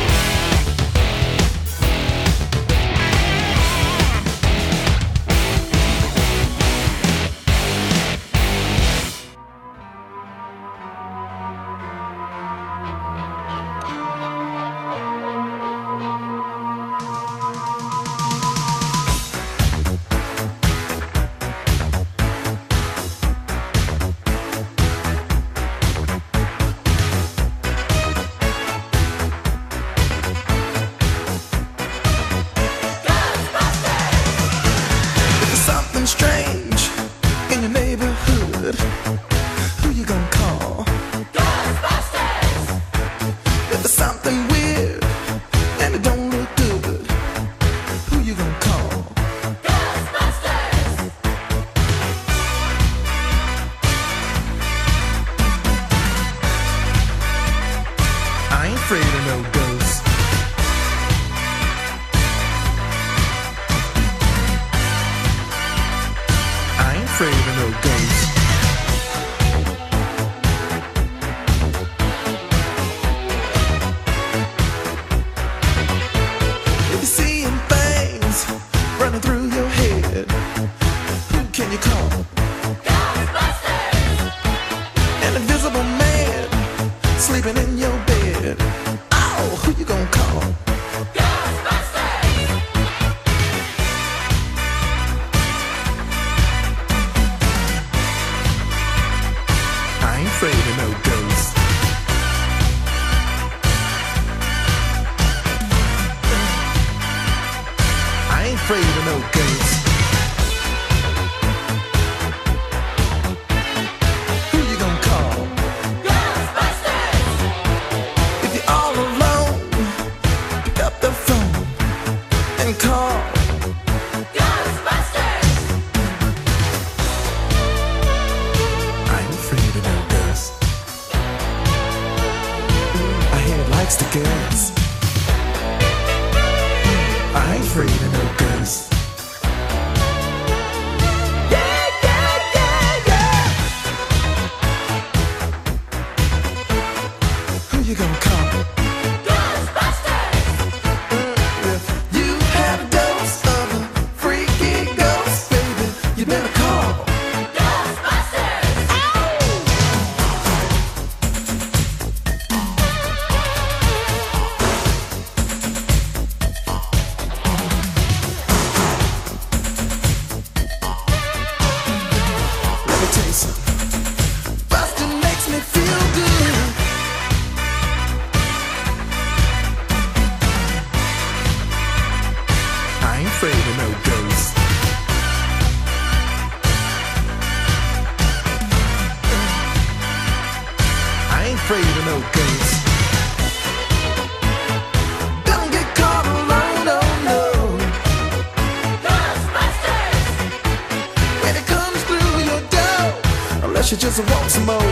sleeping in your just wants some more.